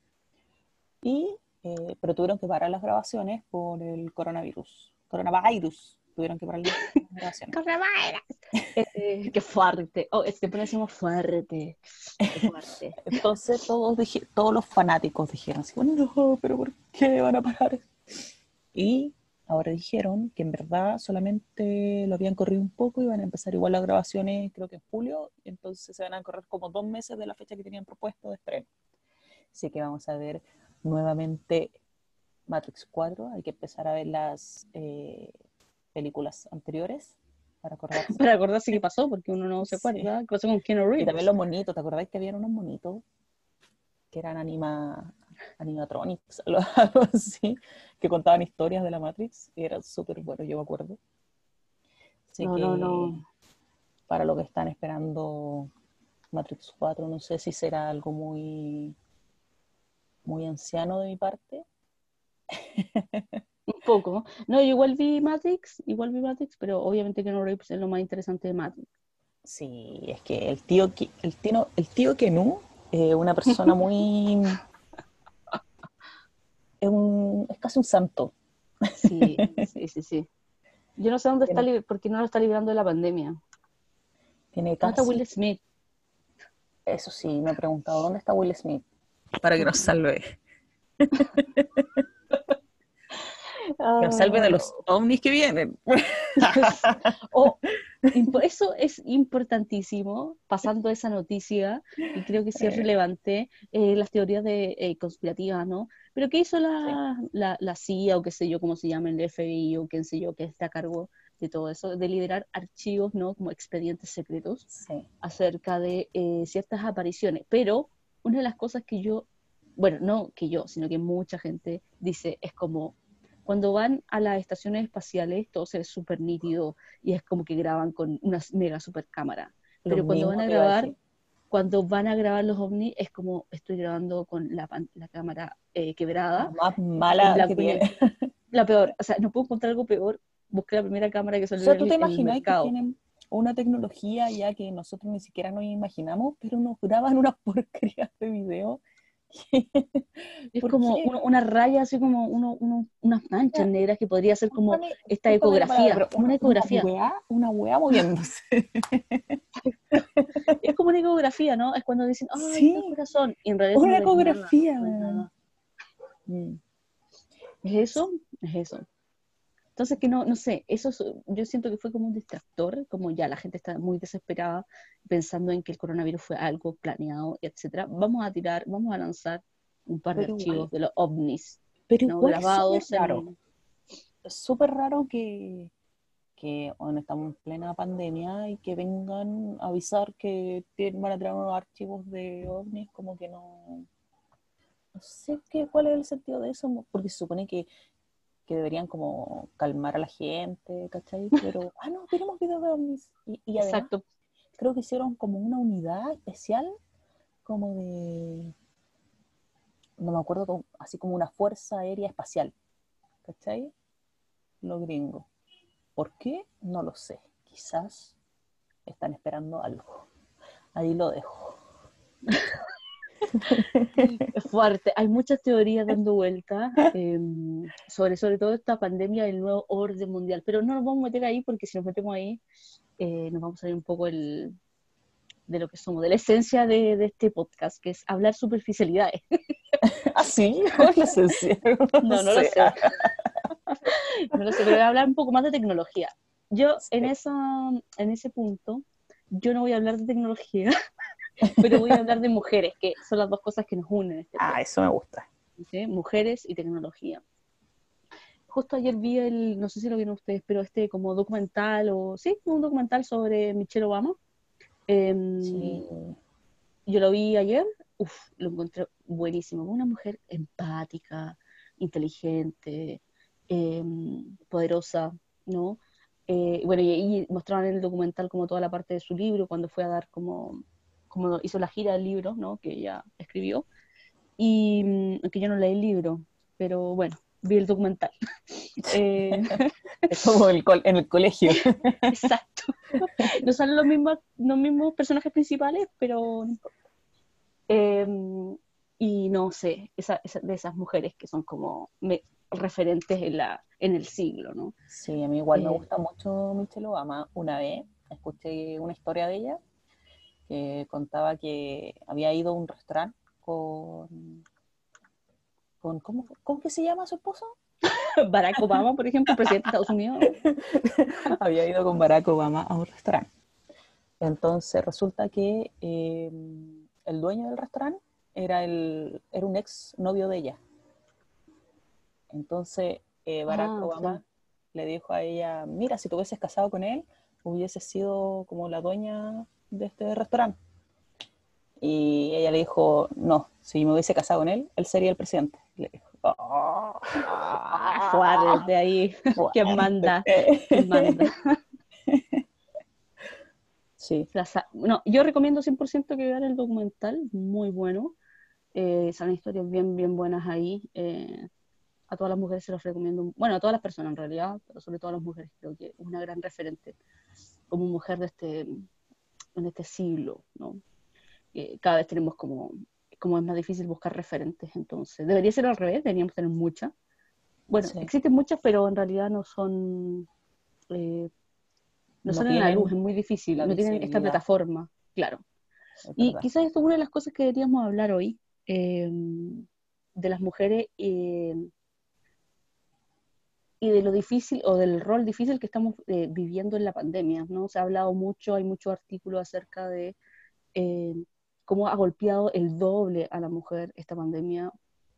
Y, eh, pero tuvieron que parar las grabaciones por el coronavirus, coronavirus, tuvieron que parar las grabaciones. Coronavirus. Eh, qué fuerte, oh, este ponemos fuerte, fuerte. Entonces todos, dije, todos los fanáticos dijeron así, bueno, no, pero ¿por qué van a parar? Y Ahora dijeron que en verdad solamente lo habían corrido un poco y van a empezar igual las grabaciones, creo que en julio, entonces se van a correr como dos meses de la fecha que tenían propuesto de estreno. Así que vamos a ver nuevamente Matrix 4, hay que empezar a ver las eh, películas anteriores para acordarse. Para acordarse qué pasó, porque uno no se acuerda. ¿Qué pasó con Keanu Reeves? Y también los monitos, ¿te acordáis que habían unos monitos que eran anima, animatronics, algo así, que contaban historias de la Matrix y era súper bueno, yo me acuerdo. Así no, que no, no. para lo que están esperando Matrix 4, no sé si será algo muy, muy anciano de mi parte. Un poco. No, yo igual vi Matrix, igual vi Matrix, pero obviamente que no es lo más interesante de Matrix. Sí, es que el tío, el tío, el tío Kenu, eh, una persona muy es, un, es casi un santo. Sí, sí, sí, sí. Yo no sé dónde está, porque no lo está librando de la pandemia. Tiene casi... ¿Dónde está Will Smith? Eso sí, me he preguntado, ¿dónde está Will Smith? Para que nos salve. que nos salve de los ovnis que vienen. oh, eso es importantísimo, pasando esa noticia, y creo que sí es relevante, eh, las teorías de eh, conspirativas, ¿no? Pero ¿qué hizo la, la, la, CIA o qué sé yo, cómo se llama, el FBI o quién sé yo, que está a cargo de todo eso, de liderar archivos, ¿no? Como expedientes secretos acerca de eh, ciertas apariciones. Pero una de las cosas que yo, bueno, no que yo, sino que mucha gente dice es como cuando van a las estaciones espaciales todo se ve súper nítido y es como que graban con una mega super cámara. Pero cuando van a grabar, cuando van a grabar los ovnis es como estoy grabando con la, la cámara eh, quebrada. La más mala la, que tiene. La peor, o sea, no puedo encontrar algo peor. Busqué la primera cámara que salió o sea, ¿tú te imaginas que tienen una tecnología ya que nosotros ni siquiera nos imaginamos, pero nos graban una porquería de video? es como una, raya, así como uno, uno, unas manchas negras que podría ser como esta ecografía. una, ecografía. Una hueá, moviéndose. es como una ecografía, ¿no? Es cuando dicen, ¡ay, sí, corazón! Y en realidad una ecografía. Mm. ¿Es eso? Es eso. Entonces, que no, no sé, eso yo siento que fue como un distractor, como ya la gente está muy desesperada pensando en que el coronavirus fue algo planeado, etcétera. Vamos a tirar, vamos a lanzar un par de archivos de los ovnis pero ¿no? grabados. Es raro. Súper raro que, que bueno, estamos en plena pandemia y que vengan a avisar que van a traer unos archivos de ovnis, como que no no sé qué, cuál es el sentido de eso, porque se supone que, deberían como calmar a la gente, ¿cachai? Pero, ah, no, tenemos videos de ovnis. Y, Exacto. creo que hicieron como una unidad especial, como de, no me acuerdo, así como una fuerza aérea espacial, ¿cachai? Los gringos. ¿Por qué? No lo sé. Quizás están esperando algo. Ahí lo dejo. fuerte. Hay muchas teorías dando vuelta em, sobre, sobre todo esta pandemia del nuevo orden mundial, pero no nos vamos a meter ahí porque si nos metemos ahí eh, nos vamos a salir un poco el, de lo que somos, de la esencia de, de este podcast, que es hablar superficialidades. ¿Ah, sí? ¿Cuál es la esencia? No, no, lo sé. no lo sé, pero voy a hablar un poco más de tecnología. Yo en, esa, en ese punto, yo no voy a hablar de tecnología, pero voy a hablar de mujeres, que son las dos cosas que nos unen. Este ah, eso me gusta. Mujeres y tecnología. Justo ayer vi el, no sé si lo vieron ustedes, pero este como documental, o sí, un documental sobre Michelle Obama. Em, sí. Yo lo vi ayer, Uf, lo encontré buenísimo. Una mujer empática, inteligente, em, poderosa, ¿no? Eh, bueno, y, y, mostraban en el documental como toda la parte de su libro, cuando fue a dar como, como hizo la gira del libro, ¿no? Que ella escribió. Y mm, que yo no leí el libro, pero bueno, vi el documental. Eh, es como el en el colegio. Exacto. No salen los mismos, los mismos personajes principales, pero em, y no sé, esa, de esas mujeres que son como referentes en, la, en el siglo, ¿no? Sí, a mí igual me eh, gusta mucho Michelle Obama. Una vez escuché una historia de ella que contaba que había ido a un restaurante con, con ¿cómo, ¿cómo que se llama su esposo? Barack Obama, por ejemplo, presidente de Estados Unidos. había ido con Barack Obama a un restaurante. Entonces resulta que eh, el dueño del restaurante era, el, era un ex novio de ella. Entonces eh, Barack ah, Obama le dijo a ella, mira, si te hubieses casado con él, hubiese sido como la dueña de este restaurante. Y ella le dijo, no, si me hubiese casado con él, él sería el presidente. Le dijo, oh, de ahí, ¿quién manda? ¿Quién manda? Sí. no, yo recomiendo 100% que vean el documental, muy bueno. Eh, salen historias bien, bien buenas ahí. Eh, a todas las mujeres se los recomiendo, bueno, a todas las personas en realidad, pero sobre todo a las mujeres, creo que es una gran referente como mujer de este, en este siglo, ¿no? cada vez tenemos como, como es más difícil buscar referentes, entonces debería ser al revés, deberíamos tener muchas. Bueno, existen muchas, pero en realidad no son, eh, no, son en la luz, es muy difícil, no tienen esta plataforma, claro. y quizás esto es una de las cosas que deberíamos hablar hoy, eh, de las mujeres eh, y de lo difícil o del rol difícil que estamos eh, viviendo en la pandemia, ¿no? Se ha hablado mucho, hay mucho artículo acerca de cómo ha golpeado el doble a la mujer esta pandemia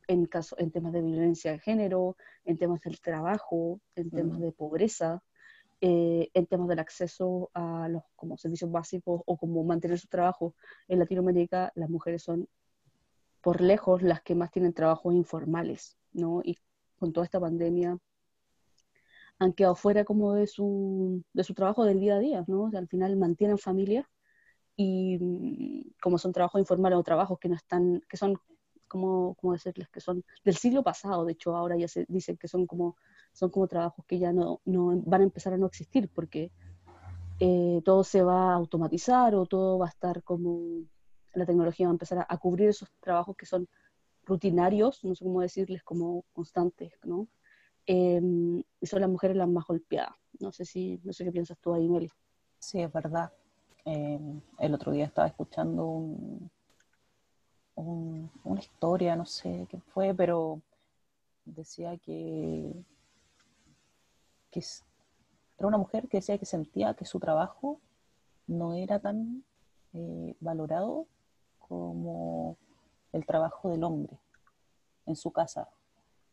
en, caso, en temas de violencia de género, en temas del trabajo, en temas de pobreza, en temas del acceso a los como servicios básicos o como mantener su trabajo. En Latinoamérica las mujeres son por lejos las que más tienen trabajos informales, ¿no? Y con toda esta pandemia han quedado fuera como de su, de su trabajo del día a día, ¿no? al final mantienen familias y mm, como son trabajos informales o trabajos que no están, que son, como, como decirles, que son del siglo pasado, de hecho ahora ya se dicen que son como, son como trabajos que ya no, no van a empezar a no existir porque eh, todo se va a automatizar o todo va a estar como la tecnología va a empezar a, cubrir esos trabajos que son rutinarios, no sé cómo decirles, como constantes, ¿no? Y son las mujeres las más golpeadas. No sé si, no sé qué piensas tú ahí, Meli. Sí, es verdad. Em, el otro día estaba escuchando una historia, no sé qué fue, pero decía que, que era una mujer que decía que sentía que su trabajo no era tan eh, valorado como el trabajo del hombre en su casa,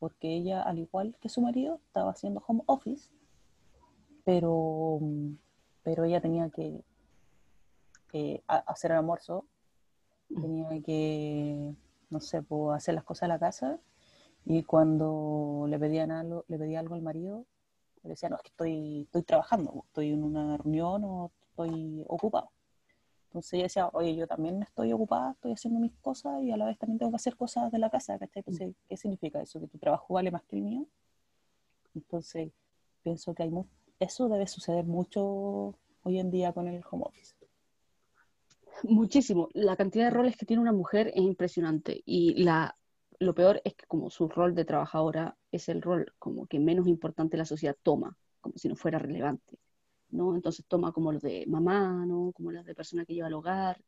porque ella, al igual que su marido, estaba haciendo home office, pero, pero ella tenía que hacer el almuerzo, tenía que, no sé, pues, hacer las cosas de la casa, y cuando le pedían algo, le pedía algo al marido, le decía, no, es que estoy, estoy trabajando, estoy en una reunión o estoy ocupado. Entonces ella decía, oye, yo también estoy ocupada, estoy haciendo mis cosas y a la vez también tengo que hacer cosas de la casa, ¿cachai? Entonces, mm. ¿qué significa eso? ¿Que tu trabajo vale más que el mío? Entonces, pienso que hay eso debe suceder mucho hoy en día con el home office. Muchísimo. La cantidad de roles que tiene una mujer es impresionante y la, lo peor es que como su rol de trabajadora es el rol como que menos importante la sociedad toma, como si no fuera relevante. ¿No? Entonces toma como los de mamá, ¿no? Como las de persona que lleva al hogar,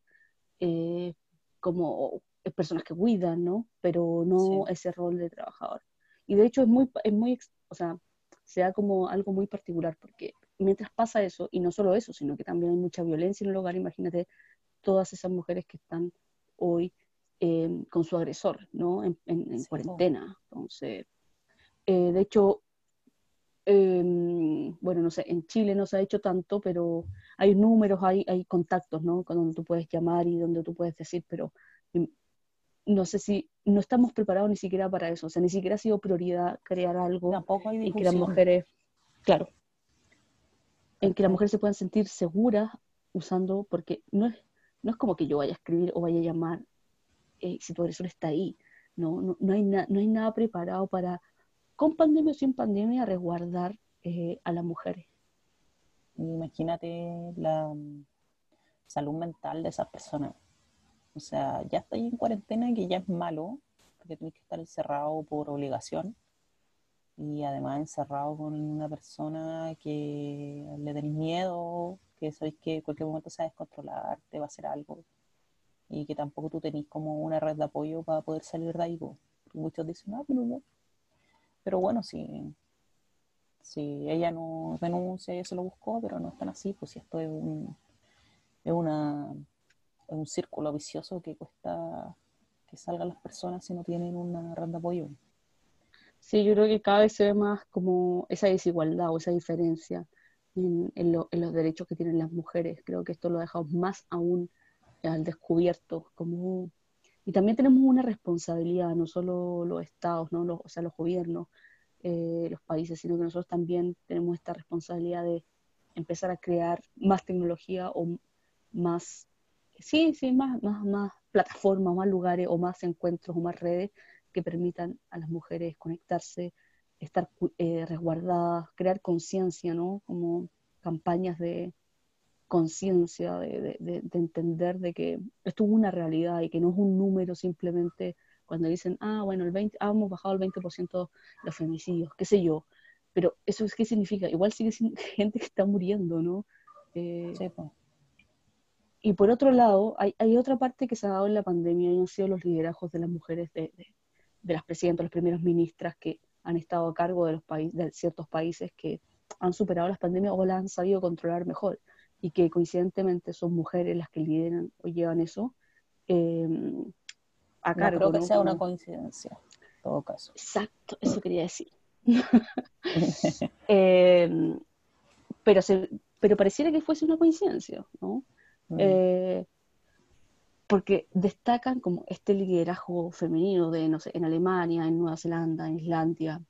eh, como personas que cuidan, ¿no? Pero no ese rol de trabajador. Y de hecho es muy, es muy, o sea, se da como algo muy particular, porque mientras pasa eso, y no solo eso, sino que también hay mucha violencia en el hogar, imagínate todas esas mujeres que están hoy eh, con su agresor, ¿no? En, cuarentena. Entonces, eh, de hecho, Em, bueno, no sé, en Chile no se ha hecho tanto, pero hay números, hay, hay contactos, ¿no? Con donde tú puedes llamar y donde tú puedes decir, pero no sé si no estamos preparados ni siquiera para eso, o sea, ni siquiera ha sido prioridad crear algo Tampoco hay en que las mujeres, claro, en que las mujeres se puedan sentir seguras usando, porque no es, no es como que yo vaya a escribir o vaya a llamar eh, si tu agresor está ahí, no, no, no hay, na- no hay nada preparado para, con pandemia o sin pandemia, resguardar eh, a las mujeres. Imagínate la mm, salud mental de esas personas. O sea, ya estoy en cuarentena, que ya es malo, porque tienes que estar encerrado por obligación. Y además encerrado con una persona que le tenéis miedo, que sabéis que en cualquier momento se va a descontrolar, te va a hacer algo. Y que tampoco tú tenés como una red de apoyo para poder salir de ahí. Muchos dicen, ah, pero no. Pero bueno, si, si ella no denuncia, ella se lo buscó, pero no es tan así, pues si esto es un, es una, es un círculo vicioso que cuesta que salgan las personas si no tienen una red de apoyo. Sí, yo creo que cada vez se ve más como esa desigualdad o esa diferencia en, en lo- en los derechos que tienen las mujeres. Creo que esto lo ha dejado más aún al descubierto. Como... Y también tenemos una responsabilidad, no solo los estados, ¿no? Los- o sea, los gobiernos, eh, los países, sino que nosotros también tenemos esta responsabilidad de empezar a crear más tecnología o más, sí, sí, más, más, más plataformas, más lugares o más encuentros o más redes que permitan a las mujeres conectarse, estar eh, resguardadas, crear conciencia, ¿no? Como campañas de conciencia, de, de- de- de entender de que esto es una realidad y que no es un número simplemente cuando dicen, ah, bueno, el 20, ah, hemos bajado el 20% los femicidios, qué sé yo. Pero eso es qué significa? Igual sigue siendo gente que está muriendo, ¿no? Eh, Sí, pues. y por otro lado, hay, hay otra parte que se ha dado en la pandemia y han sido los liderazgos de las mujeres, de, de- de las presidentas, las primeras ministras que han estado a cargo de, los países, de ciertos países que han superado las pandemias o las han sabido controlar mejor y que coincidentemente son mujeres las que lideran o llevan eso eh, a No cargo. creo que ¿no? sea una coincidencia, en todo caso. Exacto, eso quería decir. Eh, pero, se, pero pareciera que fuese una coincidencia, ¿no? Mm. Eh, porque destacan como este liderazgo femenino de, no sé, en Alemania, en Nueva Zelanda, en Islandia,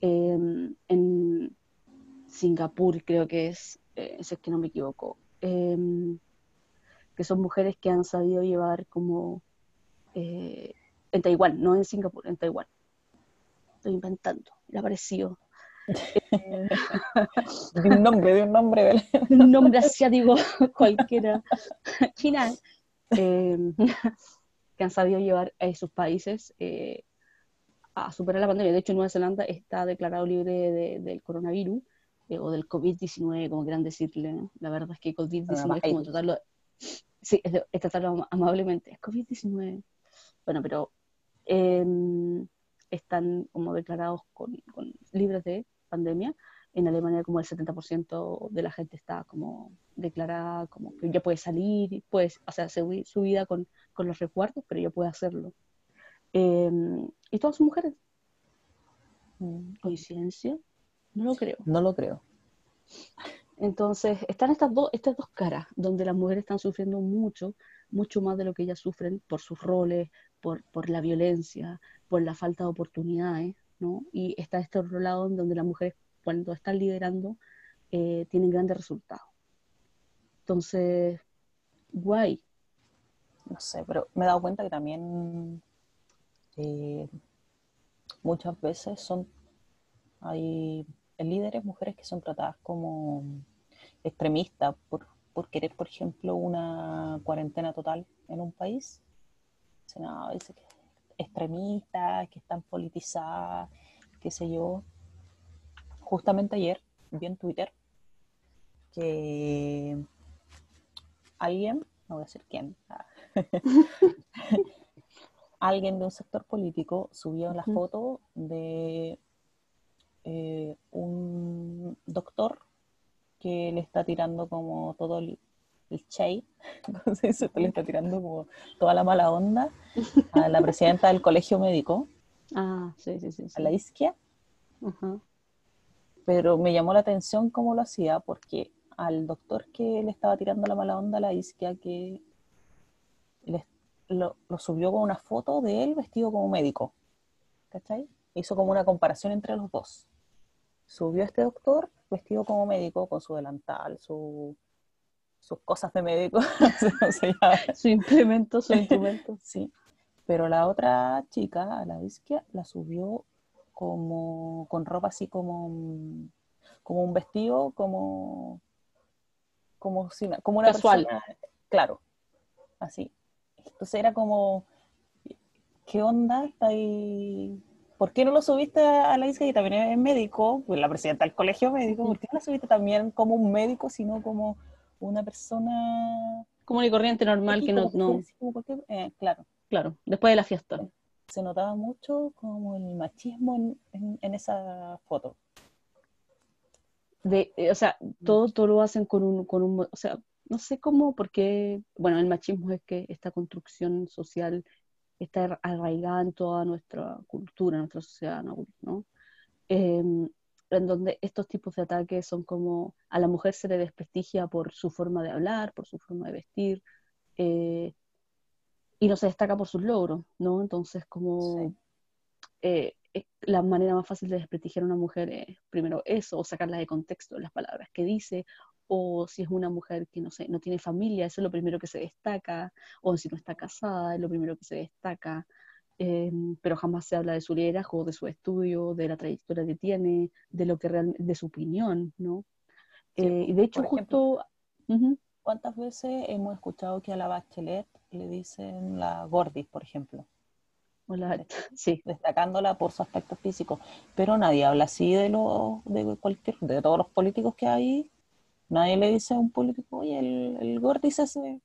eh, en Singapur creo que es, eh, si es que no me equivoco, eh, que son mujeres que han sabido llevar como eh, en Taiwán, no en Singapur, en Taiwán. Estoy inventando, le. Eh, De un nombre, de un nombre, Belén. un nombre asiático cualquiera, China, eh, que han sabido llevar a sus países eh, a superar la pandemia. De hecho, Nueva Zelanda está declarado libre de- del coronavirus eh, o del COVID-19, como quieran decirle. ¿no? La verdad es que COVID-19 es como tratarlo, sí, es, de- es tratarlo am- amablemente. Es COVID-19. Bueno, pero eh, están como declarados con, con- libres de pandemia. En Alemania como el 70% de la gente está como declarada como que ya puede salir, puede hacer su, su vida con, con los resguardos, pero ya puede hacerlo. Eh, y todas son mujeres. Mm, ¿Coincidencia? No lo creo. No lo creo. Entonces, están estas, dos estas dos caras, donde las mujeres están sufriendo mucho, mucho más de lo que ellas sufren por sus roles, por, por la violencia, por la falta de oportunidades, ¿no? Y está este otro lado en donde las mujeres, cuando están liderando, eh, tienen grandes resultados. Entonces, guay. No sé, pero me he dado cuenta que también eh, muchas veces son hay líderes mujeres que son tratadas como extremistas por, por querer, por ejemplo, una cuarentena total en un país. Dicen, no, dice que extremistas, que están politizadas, qué sé yo. Justamente ayer vi en Twitter que alguien, no voy a decir quién, ah, alguien de un sector político subió la foto de eh, un doctor que le está tirando como todo el, el shade, ¿cómo se dice? le está tirando como toda la mala onda a la presidenta del colegio médico, Ah, sí, sí, sí. sí. a la isquia, pero me llamó la atención cómo lo hacía porque al doctor que le estaba tirando la mala onda a la isquia que le lo, subió con una foto de él vestido como médico. ¿Cachai? Hizo como una comparación entre los dos. Subió este doctor vestido como médico, con su delantal, su, sus cosas de médico. su implemento, su instrumento. sí. Pero la otra chica, la Vizquia, la subió como con ropa así como, como un vestido, como como, como una Casual. claro, así. Entonces era como, ¿qué onda? ¿Está ahí? ¿Por qué no lo subiste a la isla y también es médico? Pues la presidenta del colegio médico, ¿por qué no lo subiste también como un médico, sino como una persona común y corriente normal que no, no... Eh, claro. Claro después de la fiesta. Se notaba mucho como el machismo en esa foto. De, eh, o sea, todo, todo lo hacen con un, con un, o sea, no sé cómo, porque, bueno, el machismo es que esta construcción social está arraigada en toda nuestra cultura, en nuestra sociedad, ¿no? Em, en donde estos tipos de ataques son como a la mujer se le desprestigia por su forma de hablar, por su forma de vestir, eh, y no se destaca por sus logros, ¿no? Entonces, como eh, la manera más fácil de desprestigiar a una mujer es primero eso, o sacarla de contexto, las palabras que dice, o si es una mujer que no sé, no tiene familia, eso es lo primero que se destaca, o si no está casada, es lo primero que se destaca, em, pero jamás se habla de su liderazgo, de su estudio, de la trayectoria que tiene, de lo que realmente, de su opinión, ¿no? Eh, y de hecho, justo. ¿Cuántas veces hemos escuchado que a la Bachelet le dicen la gordis, por ejemplo? sí. destacándola por su aspecto físico. Pero nadie habla así de lo, de cualquier, de todos los políticos que hay. Nadie le dice a un político, oye, el, el Gordis ese.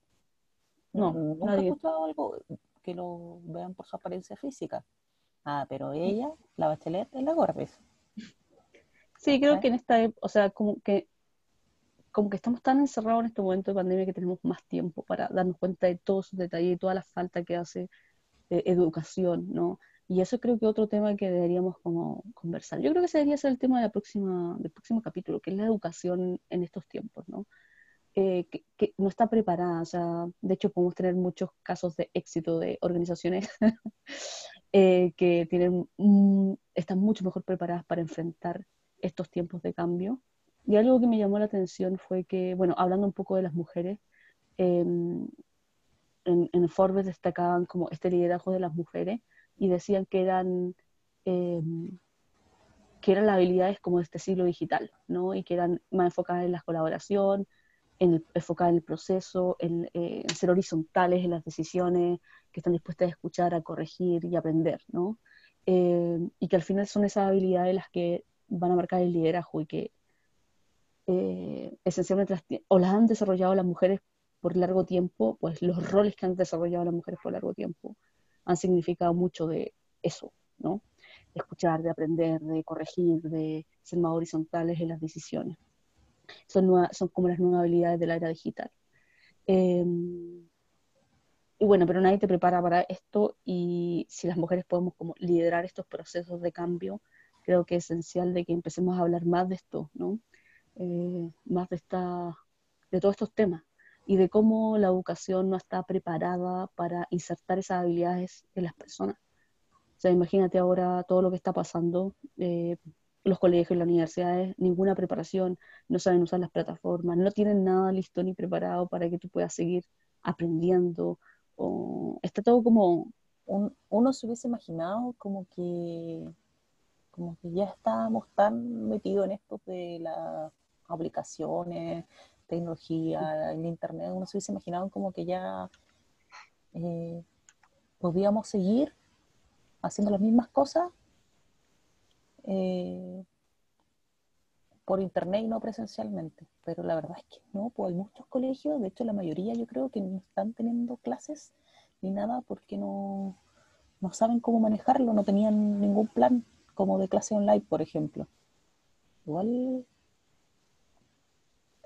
No, nunca he escuchado algo que lo vean por su apariencia física. Ah, pero ella, la Bachelet, es la Gordis. Sí, creo que en esta, o sea, como que como que estamos tan encerrados en este momento de pandemia que tenemos más tiempo para darnos cuenta de todos sus detalles y toda la falta que hace educación, ¿no? Y eso creo que otro tema que deberíamos como conversar. Yo creo que ese debería ser el tema de la próxima, del próximo capítulo, que es la educación en estos tiempos, ¿no? Eh, que, no está preparada, o sea, de hecho podemos tener muchos casos de éxito de organizaciones eh, que tienen, están mucho mejor preparadas para enfrentar estos tiempos de cambio. Y algo que me llamó la atención fue que, bueno, hablando un poco de las mujeres, eh, en, Forbes destacaban como este liderazgo de las mujeres y decían que eran, em, que eran las habilidades como de este siglo digital, ¿no? Y que eran más enfocadas en la colaboración, en enfocadas en el proceso, en, eh, ser horizontales en las decisiones, que están dispuestas a escuchar, a corregir y aprender, ¿no? Em, y que al final son esas habilidades las que van a marcar el liderazgo y que eh, esencialmente o las han desarrollado las mujeres por largo tiempo, pues los roles que han desarrollado las mujeres por largo tiempo han significado mucho de eso, ¿no? De escuchar, de aprender, de corregir, de ser más horizontales en las decisiones. Son, son como las nuevas habilidades de la era digital. Em, y bueno, pero nadie te prepara para esto y si las mujeres podemos como liderar estos procesos de cambio, creo que es esencial de que empecemos a hablar más de esto, ¿no? Eh, más de, esta, de todos estos temas y de cómo la educación no está preparada para insertar esas habilidades en las personas. O sea, imagínate ahora todo lo que está pasando, eh, los colegios, las universidades, ninguna preparación, no saben usar las plataformas, no tienen nada listo ni preparado para que tú puedas seguir aprendiendo. O, está todo como... uno se hubiese imaginado como que, como que ya estábamos tan metidos en esto de las aplicaciones, tecnología, en internet, uno se hubiese imaginado como que ya eh, podíamos seguir haciendo las mismas cosas eh, por internet y no presencialmente. Pero la verdad es que no, pues hay muchos colegios, de hecho la mayoría yo creo que no están teniendo clases ni nada porque no, no saben cómo manejarlo, no tenían ningún plan como de clase online, por ejemplo. Igual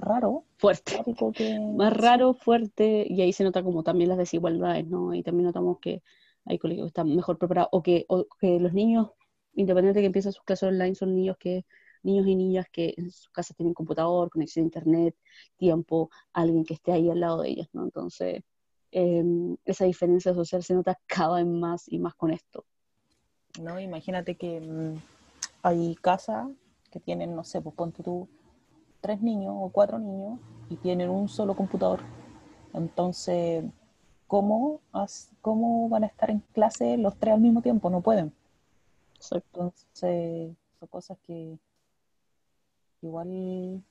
raro. Fuerte. Más raro, fuerte, y ahí se nota como también las desigualdades, ¿no? Y también notamos que hay colegios que están mejor preparados, o que, que los niños, independientemente de que empiecen sus clases online, son niños que niños y niñas que en sus casas tienen computador, conexión a internet, tiempo, alguien que esté ahí al lado de ellos, ¿no? Entonces, em, esa diferencia social se nota cada vez más y más con esto. No, imagínate que mm, hay casas que tienen, no sé, pues ponte tú tres niños o cuatro niños y tienen un solo computador. Entonces, ¿cómo, cómo van a estar en clase los tres al mismo tiempo? No pueden. Entonces, son cosas que igual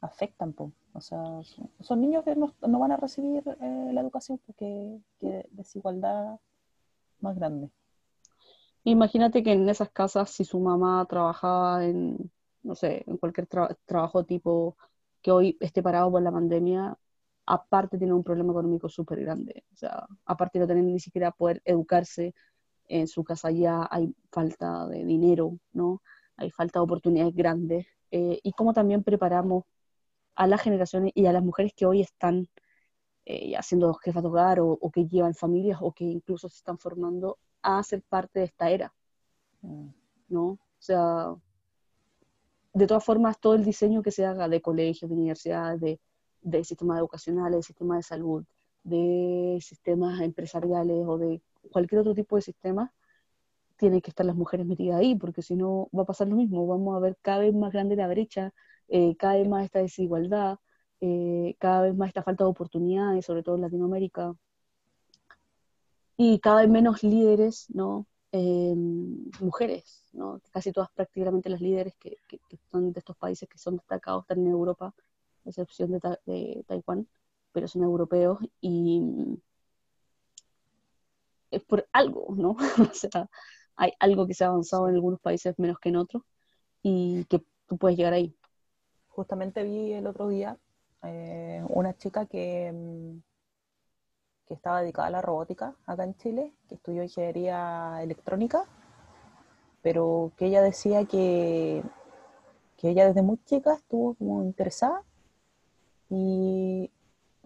afectan, o sea, son, niños que no, van a recibir eh, la educación porque hay desigualdad más grande. Imagínate que en esas casas, si su mamá trabajaba en, no sé, en cualquier trabajo tipo que hoy esté parado por la pandemia, aparte tiene un problema económico súper grande. O sea, aparte de no tener ni siquiera poder educarse en su casa, ya hay falta de dinero, ¿no? Hay falta de oportunidades grandes. Eh, y cómo también preparamos a las generaciones y a las mujeres que hoy están eh, haciendo jefas de hogar o, o, que llevan familias o que incluso se están formando a ser parte de esta era, mm. ¿no? O sea, de todas formas, todo el diseño que se haga de colegios, de universidades, de, sistemas educacionales, de sistemas de salud, de sistemas empresariales o de cualquier otro tipo de sistema, tienen que estar las mujeres metidas ahí, porque si no va a pasar lo mismo, vamos a ver cada vez más grande la brecha, eh, cada vez más esta desigualdad, eh, cada vez más esta falta de oportunidades, sobre todo en Latinoamérica, y cada vez menos líderes, ¿no? Eh, mujeres, ¿no? Casi todas prácticamente las líderes que, que, de estos países que son destacados están en Europa, a excepción de, Taiwán, pero son europeos y es por algo, ¿no? o sea, hay algo que se ha avanzado en algunos países menos que en otros y que tú puedes llegar ahí. Justamente vi el otro día eh, una chica que mm, que estaba dedicada a la robótica acá en Chile, que estudió ingeniería electrónica, pero que ella decía que, que ella desde muy chica estuvo como interesada y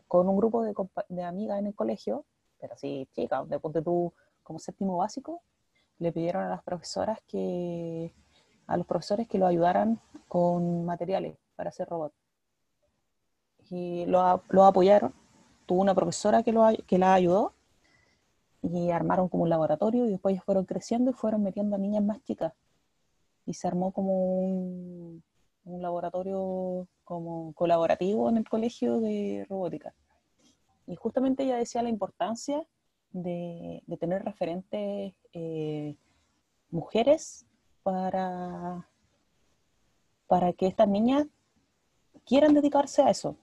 con un grupo de, amigas en el colegio, pero sí, chica, de ponte tú como séptimo básico, le pidieron a las profesoras que, a los profesores que lo ayudaran con materiales para hacer robots. Y lo, lo apoyaron tuvo una profesora que, lo, que la ayudó y armaron como un laboratorio y después ellos fueron creciendo y fueron metiendo a niñas más chicas. Y se armó como un, laboratorio como colaborativo en el colegio de robótica. Y justamente ella decía la importancia de, tener referentes eh, mujeres para, para que estas niñas quieran dedicarse a eso.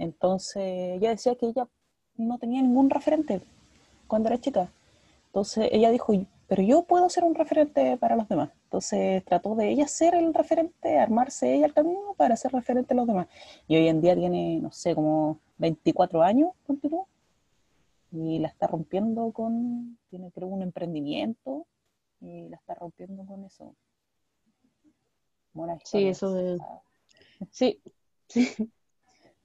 Entonces ella decía que ella no tenía ningún referente cuando era chica. Entonces ella dijo, pero yo puedo ser un referente para los demás. Entonces trató de ella ser el referente, armarse ella el camino para ser referente a los demás. Y hoy en día tiene, no sé, como 24 años, continúa, y la está rompiendo con, tiene creo un emprendimiento, y la está rompiendo con eso. sí, eso de... Sí, sí.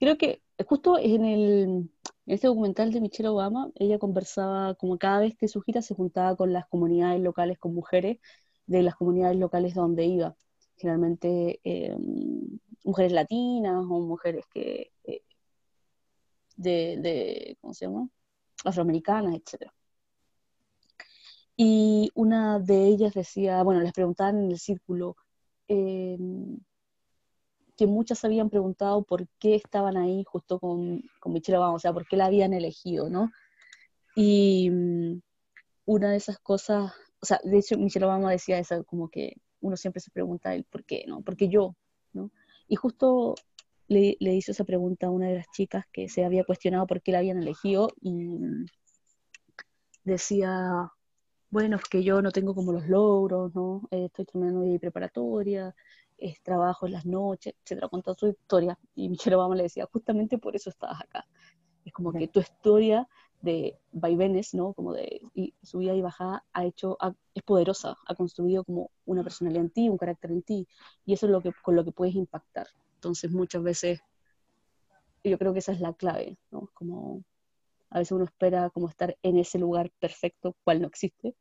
Creo que justo en el en este documental de Michelle Obama, ella conversaba como cada vez que su gira se juntaba con las comunidades locales, con mujeres de las comunidades locales donde iba. Generalmente eh, mujeres latinas o mujeres que eh, de, ¿cómo se llama? afroamericanas, etc. Y una de ellas decía, bueno, les preguntaban en el círculo, eh, que muchas habían preguntado por qué estaban ahí justo con, con Michelle Obama, o sea, por qué la habían elegido, ¿no? Y mm, una de esas cosas, o sea, de hecho Michelle Obama decía eso, como que uno siempre se pregunta el por qué, ¿no? ¿Por qué yo? ¿no? Y justo le, hizo esa pregunta a una de las chicas que se había cuestionado por qué la habían elegido y mm, decía, bueno, es que yo no tengo como los logros, ¿no? Eh, estoy terminando mi preparatoria, es trabajo en las noches, etcétera, contó su historia. Y Michelle Obama le decía, justamente por eso estabas acá. Es como que tu historia de vaivenes, ¿no? Como de y subida y bajada, ha hecho, es poderosa, ha construido como una personalidad en ti, un carácter en ti, y eso es lo que, con lo que puedes impactar. Entonces, muchas veces, yo creo que esa es la clave, ¿no? Como a veces uno espera como estar en ese lugar perfecto, cual no existe,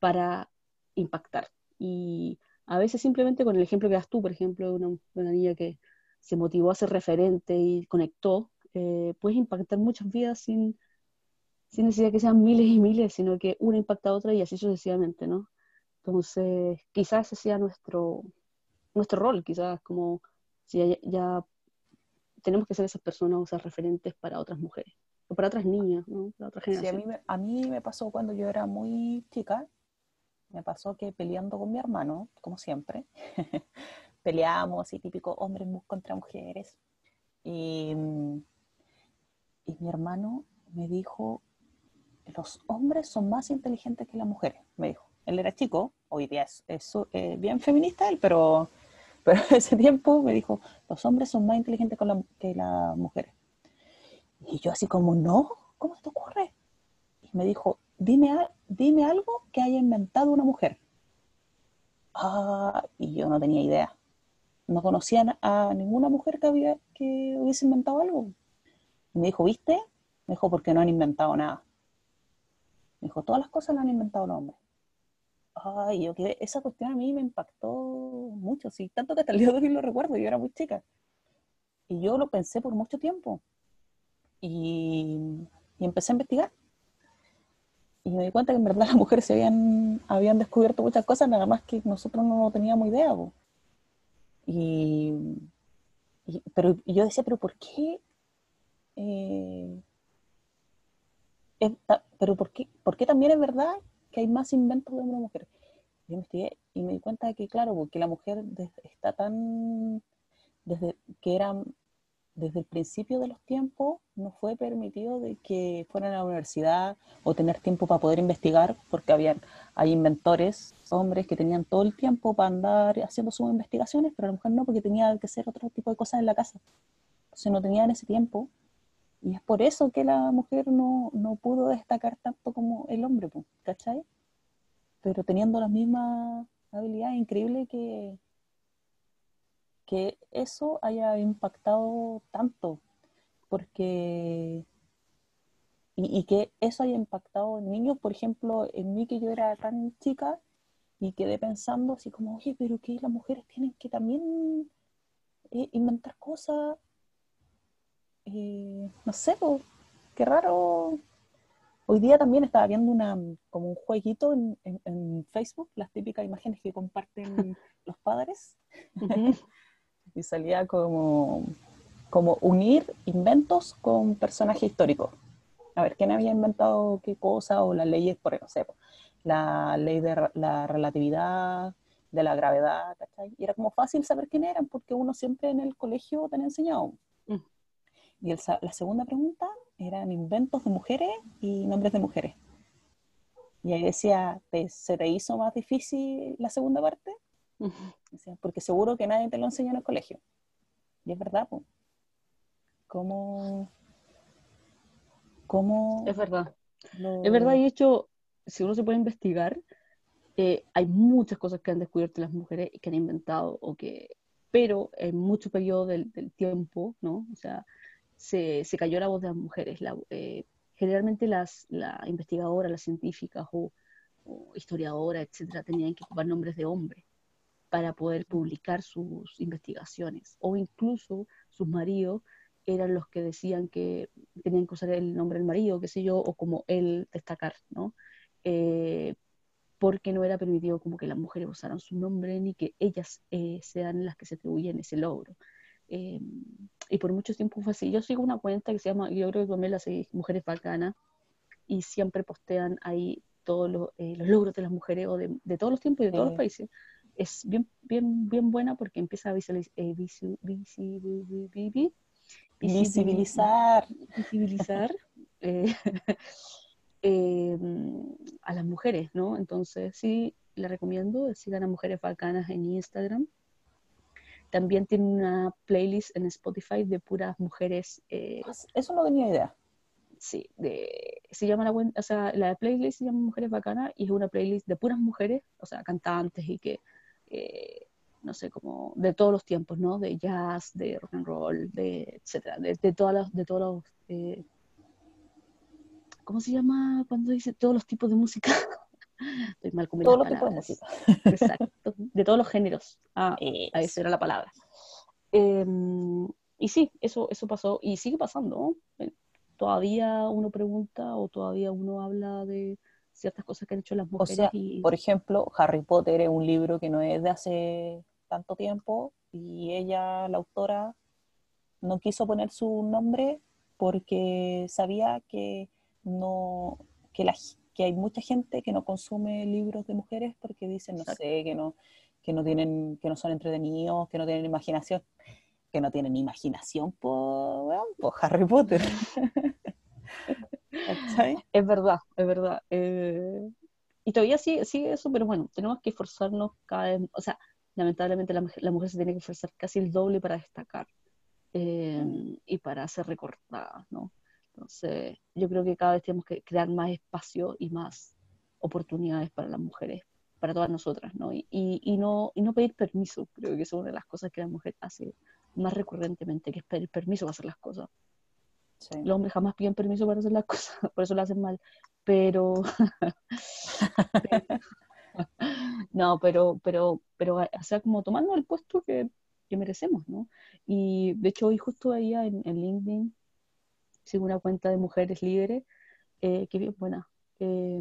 para impactar. Y a veces simplemente con el ejemplo que das tú, por ejemplo, de una, una niña que se motivó a ser referente y conectó, eh, puedes impactar muchas vidas sin, sin necesidad que sean miles y miles, sino que una impacta a otra y así sucesivamente, ¿no? Entonces, quizás ese sea nuestro, nuestro rol, quizás como si ya, tenemos que ser esas personas o esas referentes para otras mujeres, o para otras niñas, ¿no? Para otras generaciones. Sí, a, mí, a mí me pasó cuando yo era muy chica, me pasó que peleando con mi hermano, como siempre, peleamos y típico hombres contra mujeres. Y, y mi hermano me dijo, los hombres son más inteligentes que las mujeres, me dijo. Él era chico, hoy día es, eh, bien feminista él, pero, pero ese tiempo me dijo, los hombres son más inteligentes que las mujeres. Y yo así como, no, ¿cómo te ocurre? Y me dijo, dime, dime algo que haya inventado una mujer. Ah, y yo no tenía idea. No conocían a ninguna mujer que, hubiese inventado algo. Y me dijo, ¿viste? Me dijo, porque no han inventado nada. Me dijo, todas las cosas las han inventado los hombres. Ay, yo esa cuestión a mí me impactó mucho, sí, tanto que hasta el día de hoy lo recuerdo, yo era muy chica. Y yo lo pensé por mucho tiempo. Y empecé a investigar. Y me di cuenta que en verdad las mujeres se habían, habían descubierto muchas cosas, nada más que nosotros no teníamos idea. Y, pero yo decía, pero ¿por qué? Eh, pero ¿por qué, ¿por qué también es verdad que hay más inventos de hombre y mujer? Yo investigué y me di cuenta de que, claro, porque la mujer está tan, desde que era, desde el principio de los tiempos, no fue permitido de que fueran a la universidad o tener tiempo para poder investigar, porque habían, hay inventores, hombres que tenían todo el tiempo para andar haciendo sus investigaciones, pero la mujer no, porque tenía que hacer otro tipo de cosas en la casa. Entonces no tenían ese tiempo y es por eso que la mujer no, pudo destacar tanto como el hombre, ¿cachai? Pero teniendo las mismas habilidades, increíble que, que eso haya impactado tanto, porque y, y, que eso haya impactado en niños, por ejemplo, en mí que yo era tan chica y quedé pensando así como, oye, pero que las mujeres tienen que también eh, inventar cosas eh, no sé, qué raro. Hoy día también estaba viendo una, como un jueguito en, en, Facebook, las típicas imágenes que comparten los padres. Y salía como, como unir inventos con personajes históricos. A ver, ¿quién había inventado qué cosa? O las leyes, por no sé, la ley de la relatividad, de la gravedad, ¿cachai? Y era como fácil saber quién eran, porque uno siempre en el colegio te ha enseñado. Y la segunda pregunta eran inventos de mujeres y nombres de mujeres. Y ahí decía, ¿se te hizo más difícil la segunda parte? Porque seguro que nadie te lo enseñó en el colegio. Y es verdad, pues. ¿Cómo, ¿Cómo, Es verdad. Es verdad, y de hecho, si uno se puede investigar, eh, hay muchas cosas que han descubierto las mujeres y que han inventado, o que, pero en mucho periodo del, del tiempo, ¿no? O sea, se, cayó la voz de las mujeres. Eh, generalmente las la investigadoras, las científicas o, historiadoras, etcétera, tenían que ocupar nombres de hombres para poder publicar sus investigaciones. O incluso sus maridos eran los que decían que tenían que usar el nombre del marido, qué sé yo, o como él destacar, ¿no? Eh, porque no era permitido como que las mujeres usaran su nombre ni que ellas eh, sean las que se atribuyen ese logro. Eh, y por mucho tiempo fue así. Yo sigo una cuenta que se llama, yo creo que también la seguí, Mujeres Bacanas, y siempre postean ahí todos los, eh, los logros de las mujeres o de, de, todos los tiempos y de todos los países. Es bien, bien, bien buena porque empieza a visualizar, eh, visibilizar, visibilizar a las mujeres, ¿no? Entonces sí, le recomiendo, sigan a Mujeres Bacanas en Instagram también tiene una playlist en Spotify de puras mujeres. Eh, Eso no tenía idea. Sí, de, se llama la, o sea, la playlist se llama Mujeres Bacanas y es una playlist de puras mujeres, o sea, cantantes y que, eh, no sé, como de todos los tiempos, ¿no? De jazz, de rock and roll, de etcétera, de, de todas las, de todos los, eh, ¿cómo se llama cuando dice todos los tipos de música? Estoy mal con Todo lo que música. Exacto. De todos los géneros. Ah, esa era la palabra. Em, y sí, eso, eso pasó y sigue pasando. ¿no? Todavía uno pregunta o todavía uno habla de ciertas cosas que han hecho las mujeres. O sea, y... por ejemplo, Harry Potter es un libro que no es de hace tanto tiempo y ella, la autora, no quiso poner su nombre porque sabía que no que, la, que hay mucha gente que no consume libros de mujeres porque dicen, no Exacto. sé, que no, que no tienen, que no son entretenidos, que no tienen imaginación, que no tienen imaginación por, weón, por Harry Potter. Es verdad, es verdad. Eh, y todavía sigue, sigue eso, pero bueno, tenemos que esforzarnos cada vez, o sea, lamentablemente la, la mujer se tiene que esforzar casi el doble para destacar eh, y para ser recordada, ¿no? Entonces, yo creo que cada vez tenemos que crear más espacio y más oportunidades para las mujeres, para todas nosotras, ¿no? Y, y, y no, y no pedir permiso, creo que es una de las cosas que la mujer hace más recurrentemente, que es pedir permiso para hacer las cosas. Sí. Los hombres jamás piden permiso para hacer las cosas, por eso lo hacen mal. Pero. no, pero, pero, pero, o sea, como tomando el puesto que, merecemos, ¿no? Y de hecho, hoy justo veía en, LinkedIn, sigo una cuenta de mujeres líderes, eh, que bien buena. eh,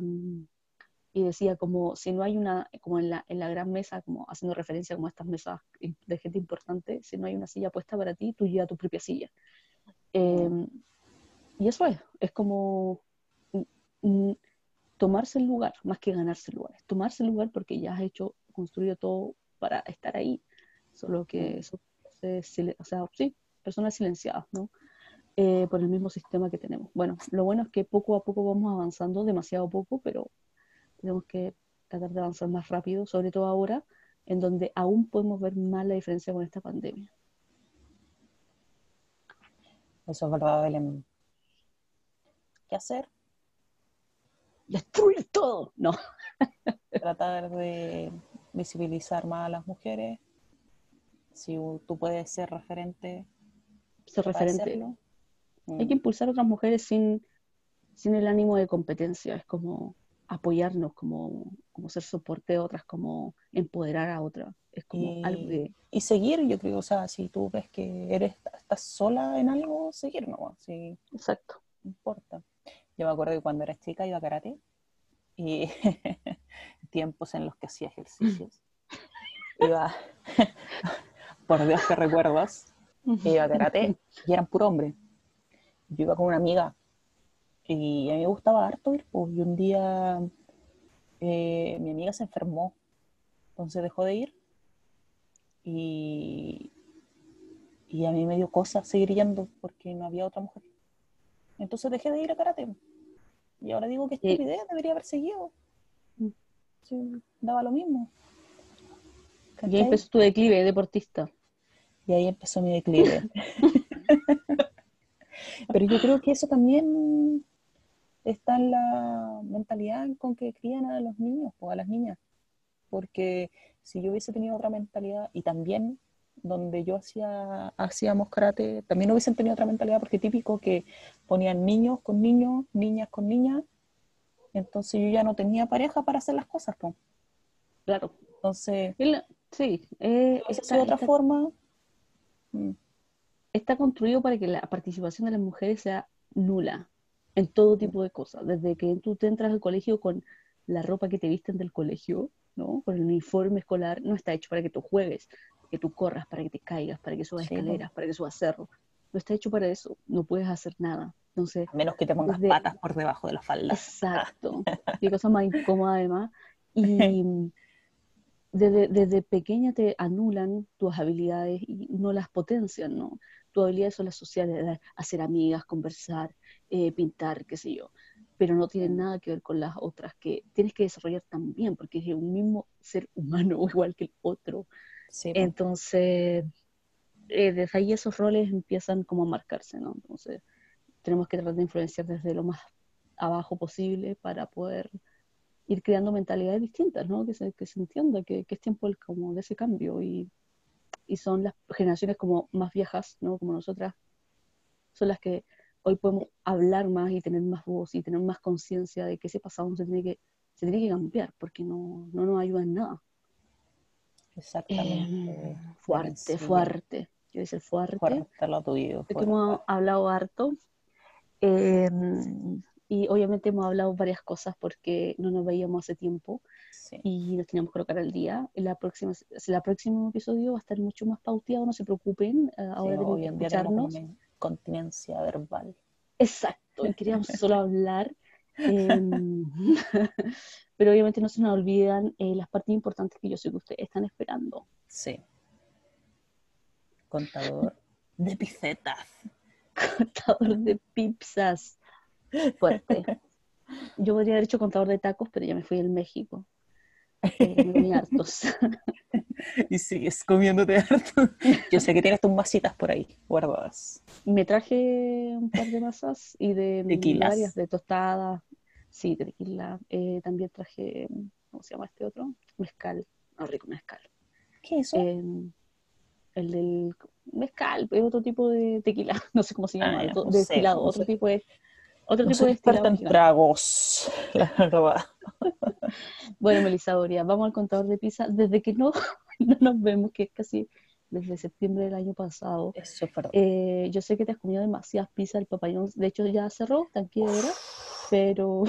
y decía como si no hay una, como en la, en la gran mesa, como haciendo referencia como a estas mesas de gente importante, si no hay una silla puesta para ti, tú llevas tu propia silla. Eh, y eso es, es como mm, mm, tomarse el lugar, más que ganarse el lugar, es tomarse el lugar porque ya has hecho, construido todo para estar ahí, solo que eso, se silen- o sea, sí, personas silenciadas, ¿no? Eh, por el mismo sistema que tenemos. Bueno, lo bueno es que poco a poco vamos avanzando, demasiado poco, pero tenemos que tratar de avanzar más rápido, sobre todo ahora, en donde aún podemos ver más la diferencia con esta pandemia. Eso es verdad, Belén. ¿Qué hacer? Destruir todo, no. Tratar de visibilizar más a las mujeres. Si tú puedes ser referente, Ser referente. Hay que impulsar a otras mujeres sin, sin el ánimo de competencia, es como apoyarnos, como, como ser soporte de otras, como empoderar a otras. Es como Y- algo de... y seguir, yo creo, o sea, si tú ves que eres, estás sola en algo, seguir nomás, sí, Exacto. no importa. Yo me acuerdo que cuando era chica iba a karate y tiempos en los que hacía ejercicios. Iba, por Dios que recuerdos, iba a karate y eran puro hombre. Yo iba con una amiga y a mí me gustaba harto ir, pues, y un día eh, mi amiga se enfermó, entonces dejó de ir y, y a mí me dio cosa seguir yendo porque no había otra mujer. Entonces dejé de ir a karate. Y ahora digo que Sí. estupidez, debería haber seguido. Mm. Sí, daba lo mismo. Y ahí empezó tu declive deportista. Y ahí empezó mi declive. Pero yo creo que eso también está en la mentalidad con que crían a los niños o a las niñas. Porque si yo hubiese tenido otra mentalidad y también donde yo hacía hacíamos karate, también hubiesen tenido otra mentalidad porque típico que ponían niños con niños, niñas con niñas. Entonces yo ya no tenía pareja para hacer las cosas. pues. Claro. Entonces, sí. eh, esa es otra está- forma. mm, está construido para que la participación de las mujeres sea nula en todo tipo de cosas. Desde que tú te entras al colegio con la ropa que te visten del colegio, ¿no? Con el uniforme escolar, no está hecho para que tú juegues, que tú corras, para que te caigas, para que subas Sí, escaleras, para que subas cerros. No está hecho para eso. No puedes hacer nada. Entonces, A menos que te pongas Desde- patas por debajo de la falda. Exacto. Qué cosa más incómoda además. Y desde, desde pequeña te anulan tus habilidades y no las potencian, ¿no? Tus habilidades son las sociales, hacer amigas, conversar, eh, pintar, qué sé yo. Pero no tienen nada que ver con las otras que tienes que desarrollar también, porque es un mismo ser humano igual que el otro. Sí. Entonces, eh, desde ahí esos roles empiezan como a marcarse, ¿no? Entonces, tenemos que tratar de influenciar desde lo más abajo posible para poder ir creando mentalidades distintas, ¿no? Que se, que se entienda que, que es tiempo del- como de ese cambio y, y son las generaciones como más viejas, ¿no? Como nosotras, son las que hoy podemos hablar más y tener más voz y tener más conciencia de que ese pasado se tiene que, se tiene que cambiar porque no, no nos ayuda en nada. Exactamente. Eh, fuerte, Sí. fuerte. debe ser fuerte. Fuerte lo tuyo. que fuerte. hemos hablado harto. Eh, y obviamente hemos hablado varias cosas porque no nos veíamos hace tiempo Sí. y nos teníamos que colocar al día. La próxima, el próximo episodio va a estar mucho más pauteado, no se preocupen. eh, ahora Sí, tienen hoy que en día tenemos escucharnos. incontinencia verbal. Exacto, y queríamos solo hablar. em, pero obviamente no se nos olvidan eh, las partes importantes que yo sé que ustedes están esperando. Sí. Contador de picetas. Contador de pizzas. Fuerte. Yo podría haber hecho contador de tacos, pero ya me fui al México. Eh, me comí hartos. Y sigues comiéndote harto. Yo sé que tienes tus masitas por ahí guardadas. Me traje un par de masas y de Tequilas. varias, de tostadas. Sí, de tequila. Eh, también traje, ¿cómo se llama este otro? Mezcal. No, rico mezcal. ¿Qué es eso? Eh, el del mezcal, es otro tipo de tequila, no sé cómo se llama, Ah, ya, otro- no de sé, destilado, no otro sé. tipo de otro no tipo soy de experta en tragos, la verdad. Bueno, Melissa Doria, vamos al contador de pizza. Desde que no, no nos vemos, que es casi desde septiembre del año pasado. Eso eh, yo sé que te has comido demasiadas pizzas del papayón. De hecho, ya cerró, en quiebra. Pero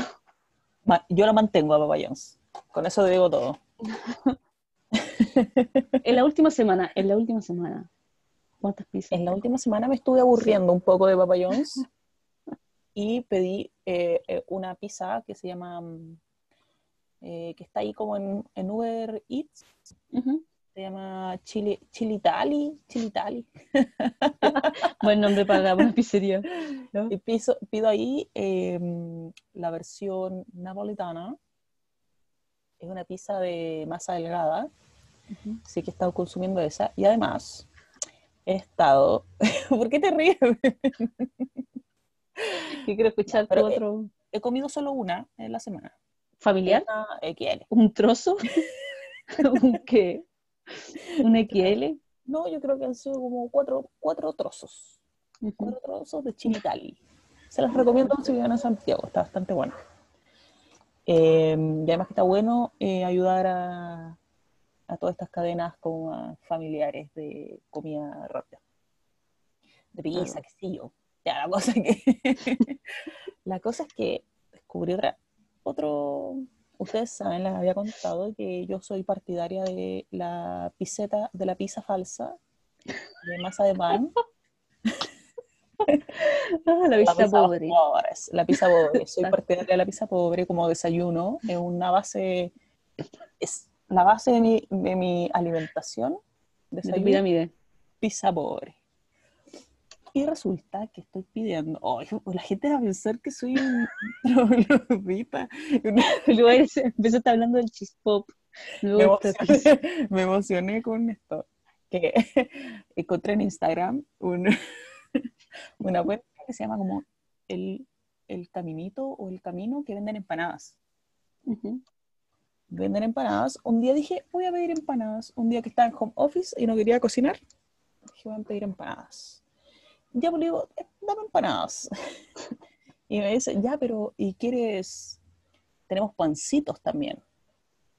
Yo la mantengo a Papa John's. Con eso te digo todo. en la última semana, en la última semana, ¿cuántas pizzas? En la última semana me estuve aburriendo un poco de Papa John's y pedí eh, eh, una pizza que se llama, mm, eh, que está ahí como en, en Uber Eats, Ujú. se llama Chili, Chilitali, Chilitali. Buen nombre para una pizzería. ¿no? Y piso- pido ahí eh, la versión napolitana. Es una pizza de masa delgada, Ujú. así que he estado consumiendo esa. Y además, he estado... ¿Por qué te ríes? Que quiero escuchar eh, otro He comido solo una en la semana. familiar. Una. ¿Un trozo? ¿Un qué? ¿Un XL? No, yo creo que han sido como cuatro, cuatro trozos. Cuatro trozos de chilitali. Se los recomiendo si viven en Santiago, está bastante bueno. Eh, y además que está bueno eh, ayudar a, a todas estas cadenas como a familiares de comida rápida. De pizza, Claro. qué sé yo. Ya, la cosa que la cosa es que descubrí otra, otro, ustedes saben, les había contado que yo soy partidaria de la piseta, de la pizza falsa, de masa de pan. Ah, la pizza pobre. pobres, la pizza pobre. Soy partidaria de la pizza pobre como desayuno. Es una base, es la base de mi, de mi alimentación. De tu Desayuno, pirámide. pizza pobre. Y resulta que estoy pidiendo, pues la gente va a pensar que soy un troglodita. Luego eres- empezaste hablando del cheese pop. Luego me, emocioné, me emocioné con esto. Que encontré en Instagram un- una cuenta que se llama como el, el Caminito o el Camino que venden empanadas. Venden empanadas. Un día dije, voy a pedir empanadas. Un día que estaba en home office y no quería cocinar, dije, voy a pedir empanadas. Ya pues le digo, "Eh, dame empanadas. Y me dice, ya, pero ¿y quieres? Tenemos pancitos también.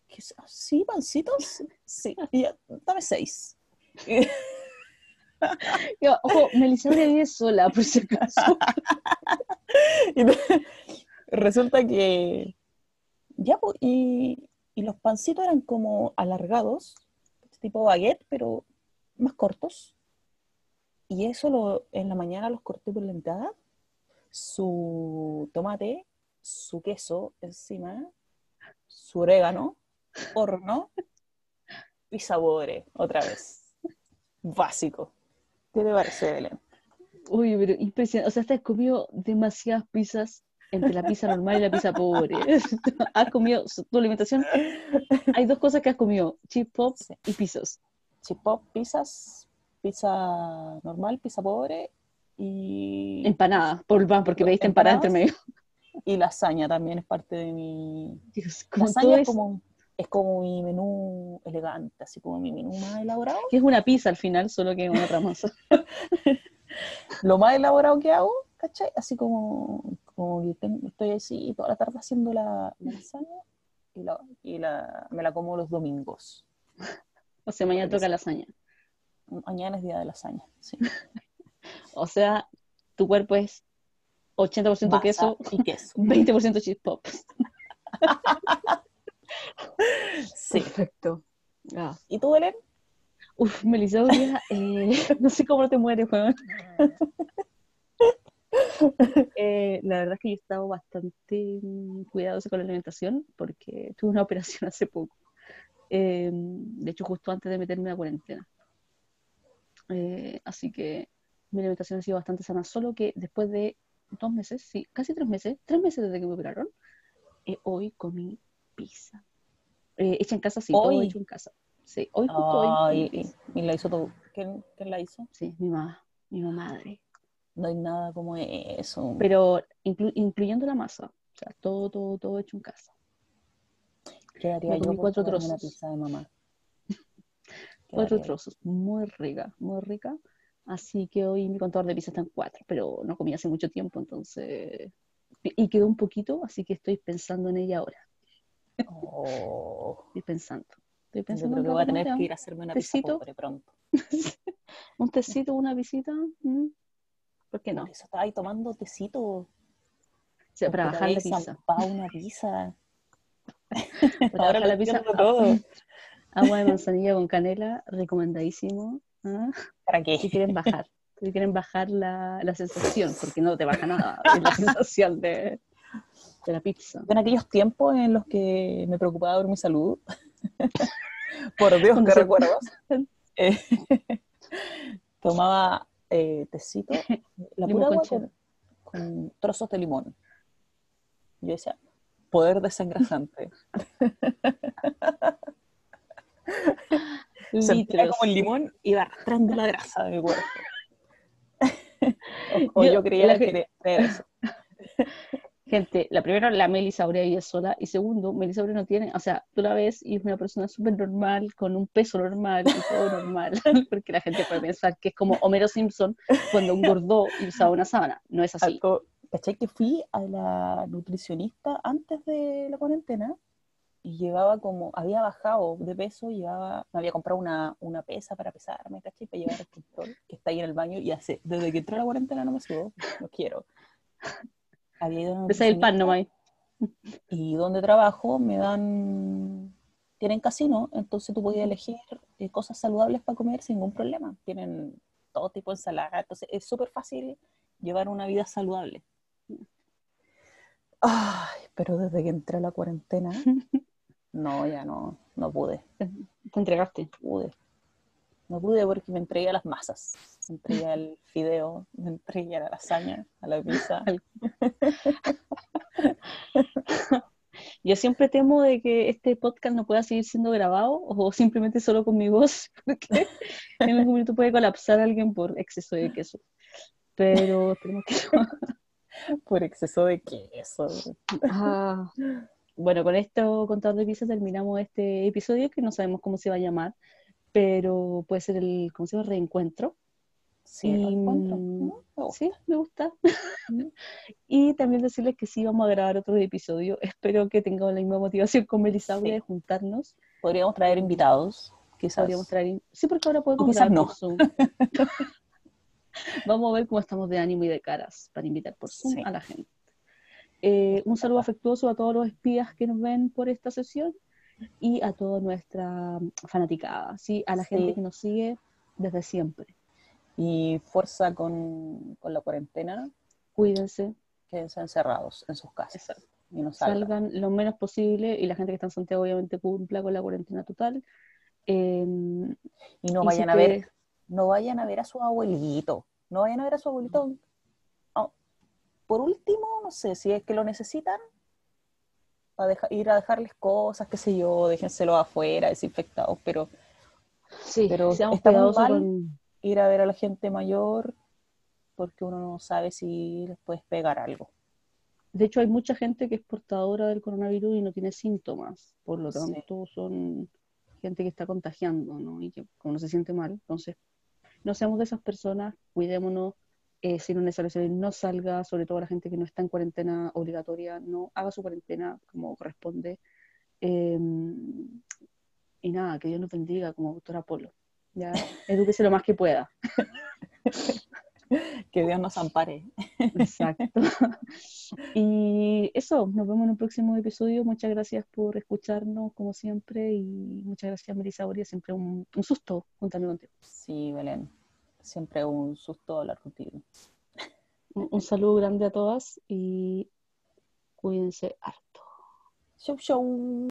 ¿Qué es? ¿Sí, pancitos? Sí, y ya, dame seis. Yo, Ojo, Melisandre vive sola, por si acaso. resulta que ya, pues, y, y los pancitos eran como alargados, tipo baguette, pero más cortos. Y eso lo, en la mañana los corté por la mitad, su tomate, su queso encima, su orégano, horno y sabore, otra vez. Básico. ¿Qué te parece, Belén? Uy, pero impresionante. O sea, has comido demasiadas pizzas entre la pizza normal y la pizza pobre. Has comido, tu alimentación, hay dos cosas que has comido, chip pop Sí. y pizzas. chip pop, pizzas, pizza normal, pizza pobre y, Empanada, por porque pediste empanada entre medio. y lasaña también es parte de mi... Dios, Lasaña es es, como, es como mi menú elegante, así como mi menú más elaborado. que es una pizza al final, solo que en otra masa. Lo más elaborado que hago, ¿cachai? Así como, como que tengo- estoy así toda la tarde haciendo la, la lasaña y, la, y la, me la como los domingos. O sea, mañana toca lasaña. Mañana es día de lasaña, sí. O sea, tu cuerpo es 80% Masa queso, y queso. 20% cheese pops. Sí. Perfecto. Ah. ¿Y tú, Belén? Uf, Melisauria, eh, no sé cómo no te mueres, weón. Eh, la verdad es que yo he estado bastante cuidadosa con la alimentación porque tuve una operación hace poco. Eh, de hecho, justo antes de meterme a la cuarentena. Eh, así que mi alimentación ha sido bastante sana, solo que después de dos meses, sí, casi tres meses, tres meses desde que me operaron, eh, hoy comí pizza. Eh, hecha en casa, sí, todo Hoy. hecho en casa. Sí, hoy justo hoy. Ay, comí y, la hizo tú. ¿Quién, quién la hizo? Sí, mi mamá, mi madre. No hay nada como eso. Pero inclu- incluyendo la masa, o sea, todo, todo, todo hecho en casa. ¿Qué haría me yo comí por cuatro comerme una trozos. pizza de mamá? ¿Qué Cuatro yo? trozos, muy rica, muy rica. Así que hoy mi contador de pizza está en cuatro, pero no comí hace mucho tiempo, entonces... Y quedó un poquito, así que estoy pensando en ella ahora. Oh, Estoy pensando. Estoy yo pensando creo en que voy a tener que ir a hacerme una pizza Tecito. pobre pronto. Un tecito, una visita. ¿Por qué no? Por eso estaba ahí tomando tecito. O sea, para bajar la pizza. una pizza. Para Ahora bajar la pizza. todo. Agua de manzanilla con canela, recomendadísimo. ¿ah? ¿Para qué? Si quieren bajar, si quieren bajar la, la sensación, porque no te baja nada, es la sensación de, de la pizza. En aquellos tiempos en los que me preocupaba por mi salud, por Dios, qué recuerdos, eh, tomaba eh, tecito, la pura agua con con, con trozos de limón. Yo decía, poder desengrasante. Como el limón iba arrastrando la grasa de mi cuerpo. o Yo- yo, creía que creer eso. Gente, la primera, la Melisauria vive sola, y segundo, Melisauria no tiene, o sea, tú la ves y es una persona súper normal, con un peso normal y todo normal, porque la gente puede pensar que es como Homero Simpson cuando engordó y usaba una sábana. No es así. Algo- ¿Cachai que fui a la nutricionista antes de la cuarentena? Y llevaba como, había bajado de peso, llevaba, me había comprado una, una pesa para pesarme, ¿cachai? Para llevar el control, que está ahí en el baño, y hace, desde que entré a la cuarentena no me subo, no quiero. Había ido a Pesa el pan nomás. Y donde trabajo me dan, tienen casino, entonces tú podías elegir eh, cosas saludables para comer sin ningún problema. Tienen todo tipo de ensalada, entonces es súper fácil llevar una vida saludable. Ay, pero desde que entré a la cuarentena, no, ya no, no pude, Te entregaste. no pude. No pude porque me entregué a las masas. Me entregué al fideo, me entregué a la lasaña, a la pizza. Yo siempre temo de que este podcast no pueda seguir siendo grabado o simplemente solo con mi voz, porque en algún momento puede colapsar alguien por exceso de queso. Pero esperemos que no. por exceso de queso. Ah, bueno, con esto contador de piezas terminamos este episodio que no sabemos cómo se va a llamar, pero puede ser el, ¿cómo se llama? Reencuentro. Sí, lo Y, encuentro. mm, ¿no? Me gusta. Sí, me gusta. Y también decirles que sí vamos a grabar otro episodio. Espero que tengamos la misma motivación con Melisauria Sí. de juntarnos. Podríamos traer invitados, quizás. Podríamos traer... Sí, porque ahora podemos O quizás grabar no. por Zoom. Vamos a ver cómo estamos de ánimo y de caras para invitar por Zoom Sí. a la gente. Eh, un saludo afectuoso a todos los espías que nos ven por esta sesión y a toda nuestra fanaticada, ¿sí? a la Sí. gente que nos sigue desde siempre. Y fuerza con, con la cuarentena, Cuídense, quédense encerrados en sus casas Exacto. y no salgan. salgan lo menos posible y la gente que está en Santiago obviamente cumpla con la cuarentena total. Eh, Y no y vayan si a ver, no vayan a ver a su abuelito. No vayan a ver a su abuelito. Por último, no sé, si es que lo necesitan, a deja- ir a dejarles cosas, qué sé yo, déjenselo afuera, desinfectados, pero Sí, Pero está muy mal. con... ir a ver a la gente mayor porque uno no sabe si les puedes pegar algo. De hecho, hay mucha gente que es portadora del coronavirus y no tiene síntomas, por lo Sí. tanto son gente que está contagiando, ¿no? Y que como no se siente mal, entonces no seamos de esas personas, cuidémonos, eh, si no es necesario salir, no salga, sobre todo la gente que no está en cuarentena obligatoria, no haga su cuarentena como corresponde. Eh, y nada, que Dios nos bendiga como doctora Polo. Ya, edúquese lo más que pueda. que Dios nos ampare. Exacto. Y eso, nos vemos en un próximo episodio. Muchas gracias por escucharnos, como siempre, y muchas gracias, Melissa Boria. Siempre un, un susto juntarme contigo. Sí, Belén. Siempre un susto hablar contigo. Un, un saludo grande a todas y cuídense harto. Show, show.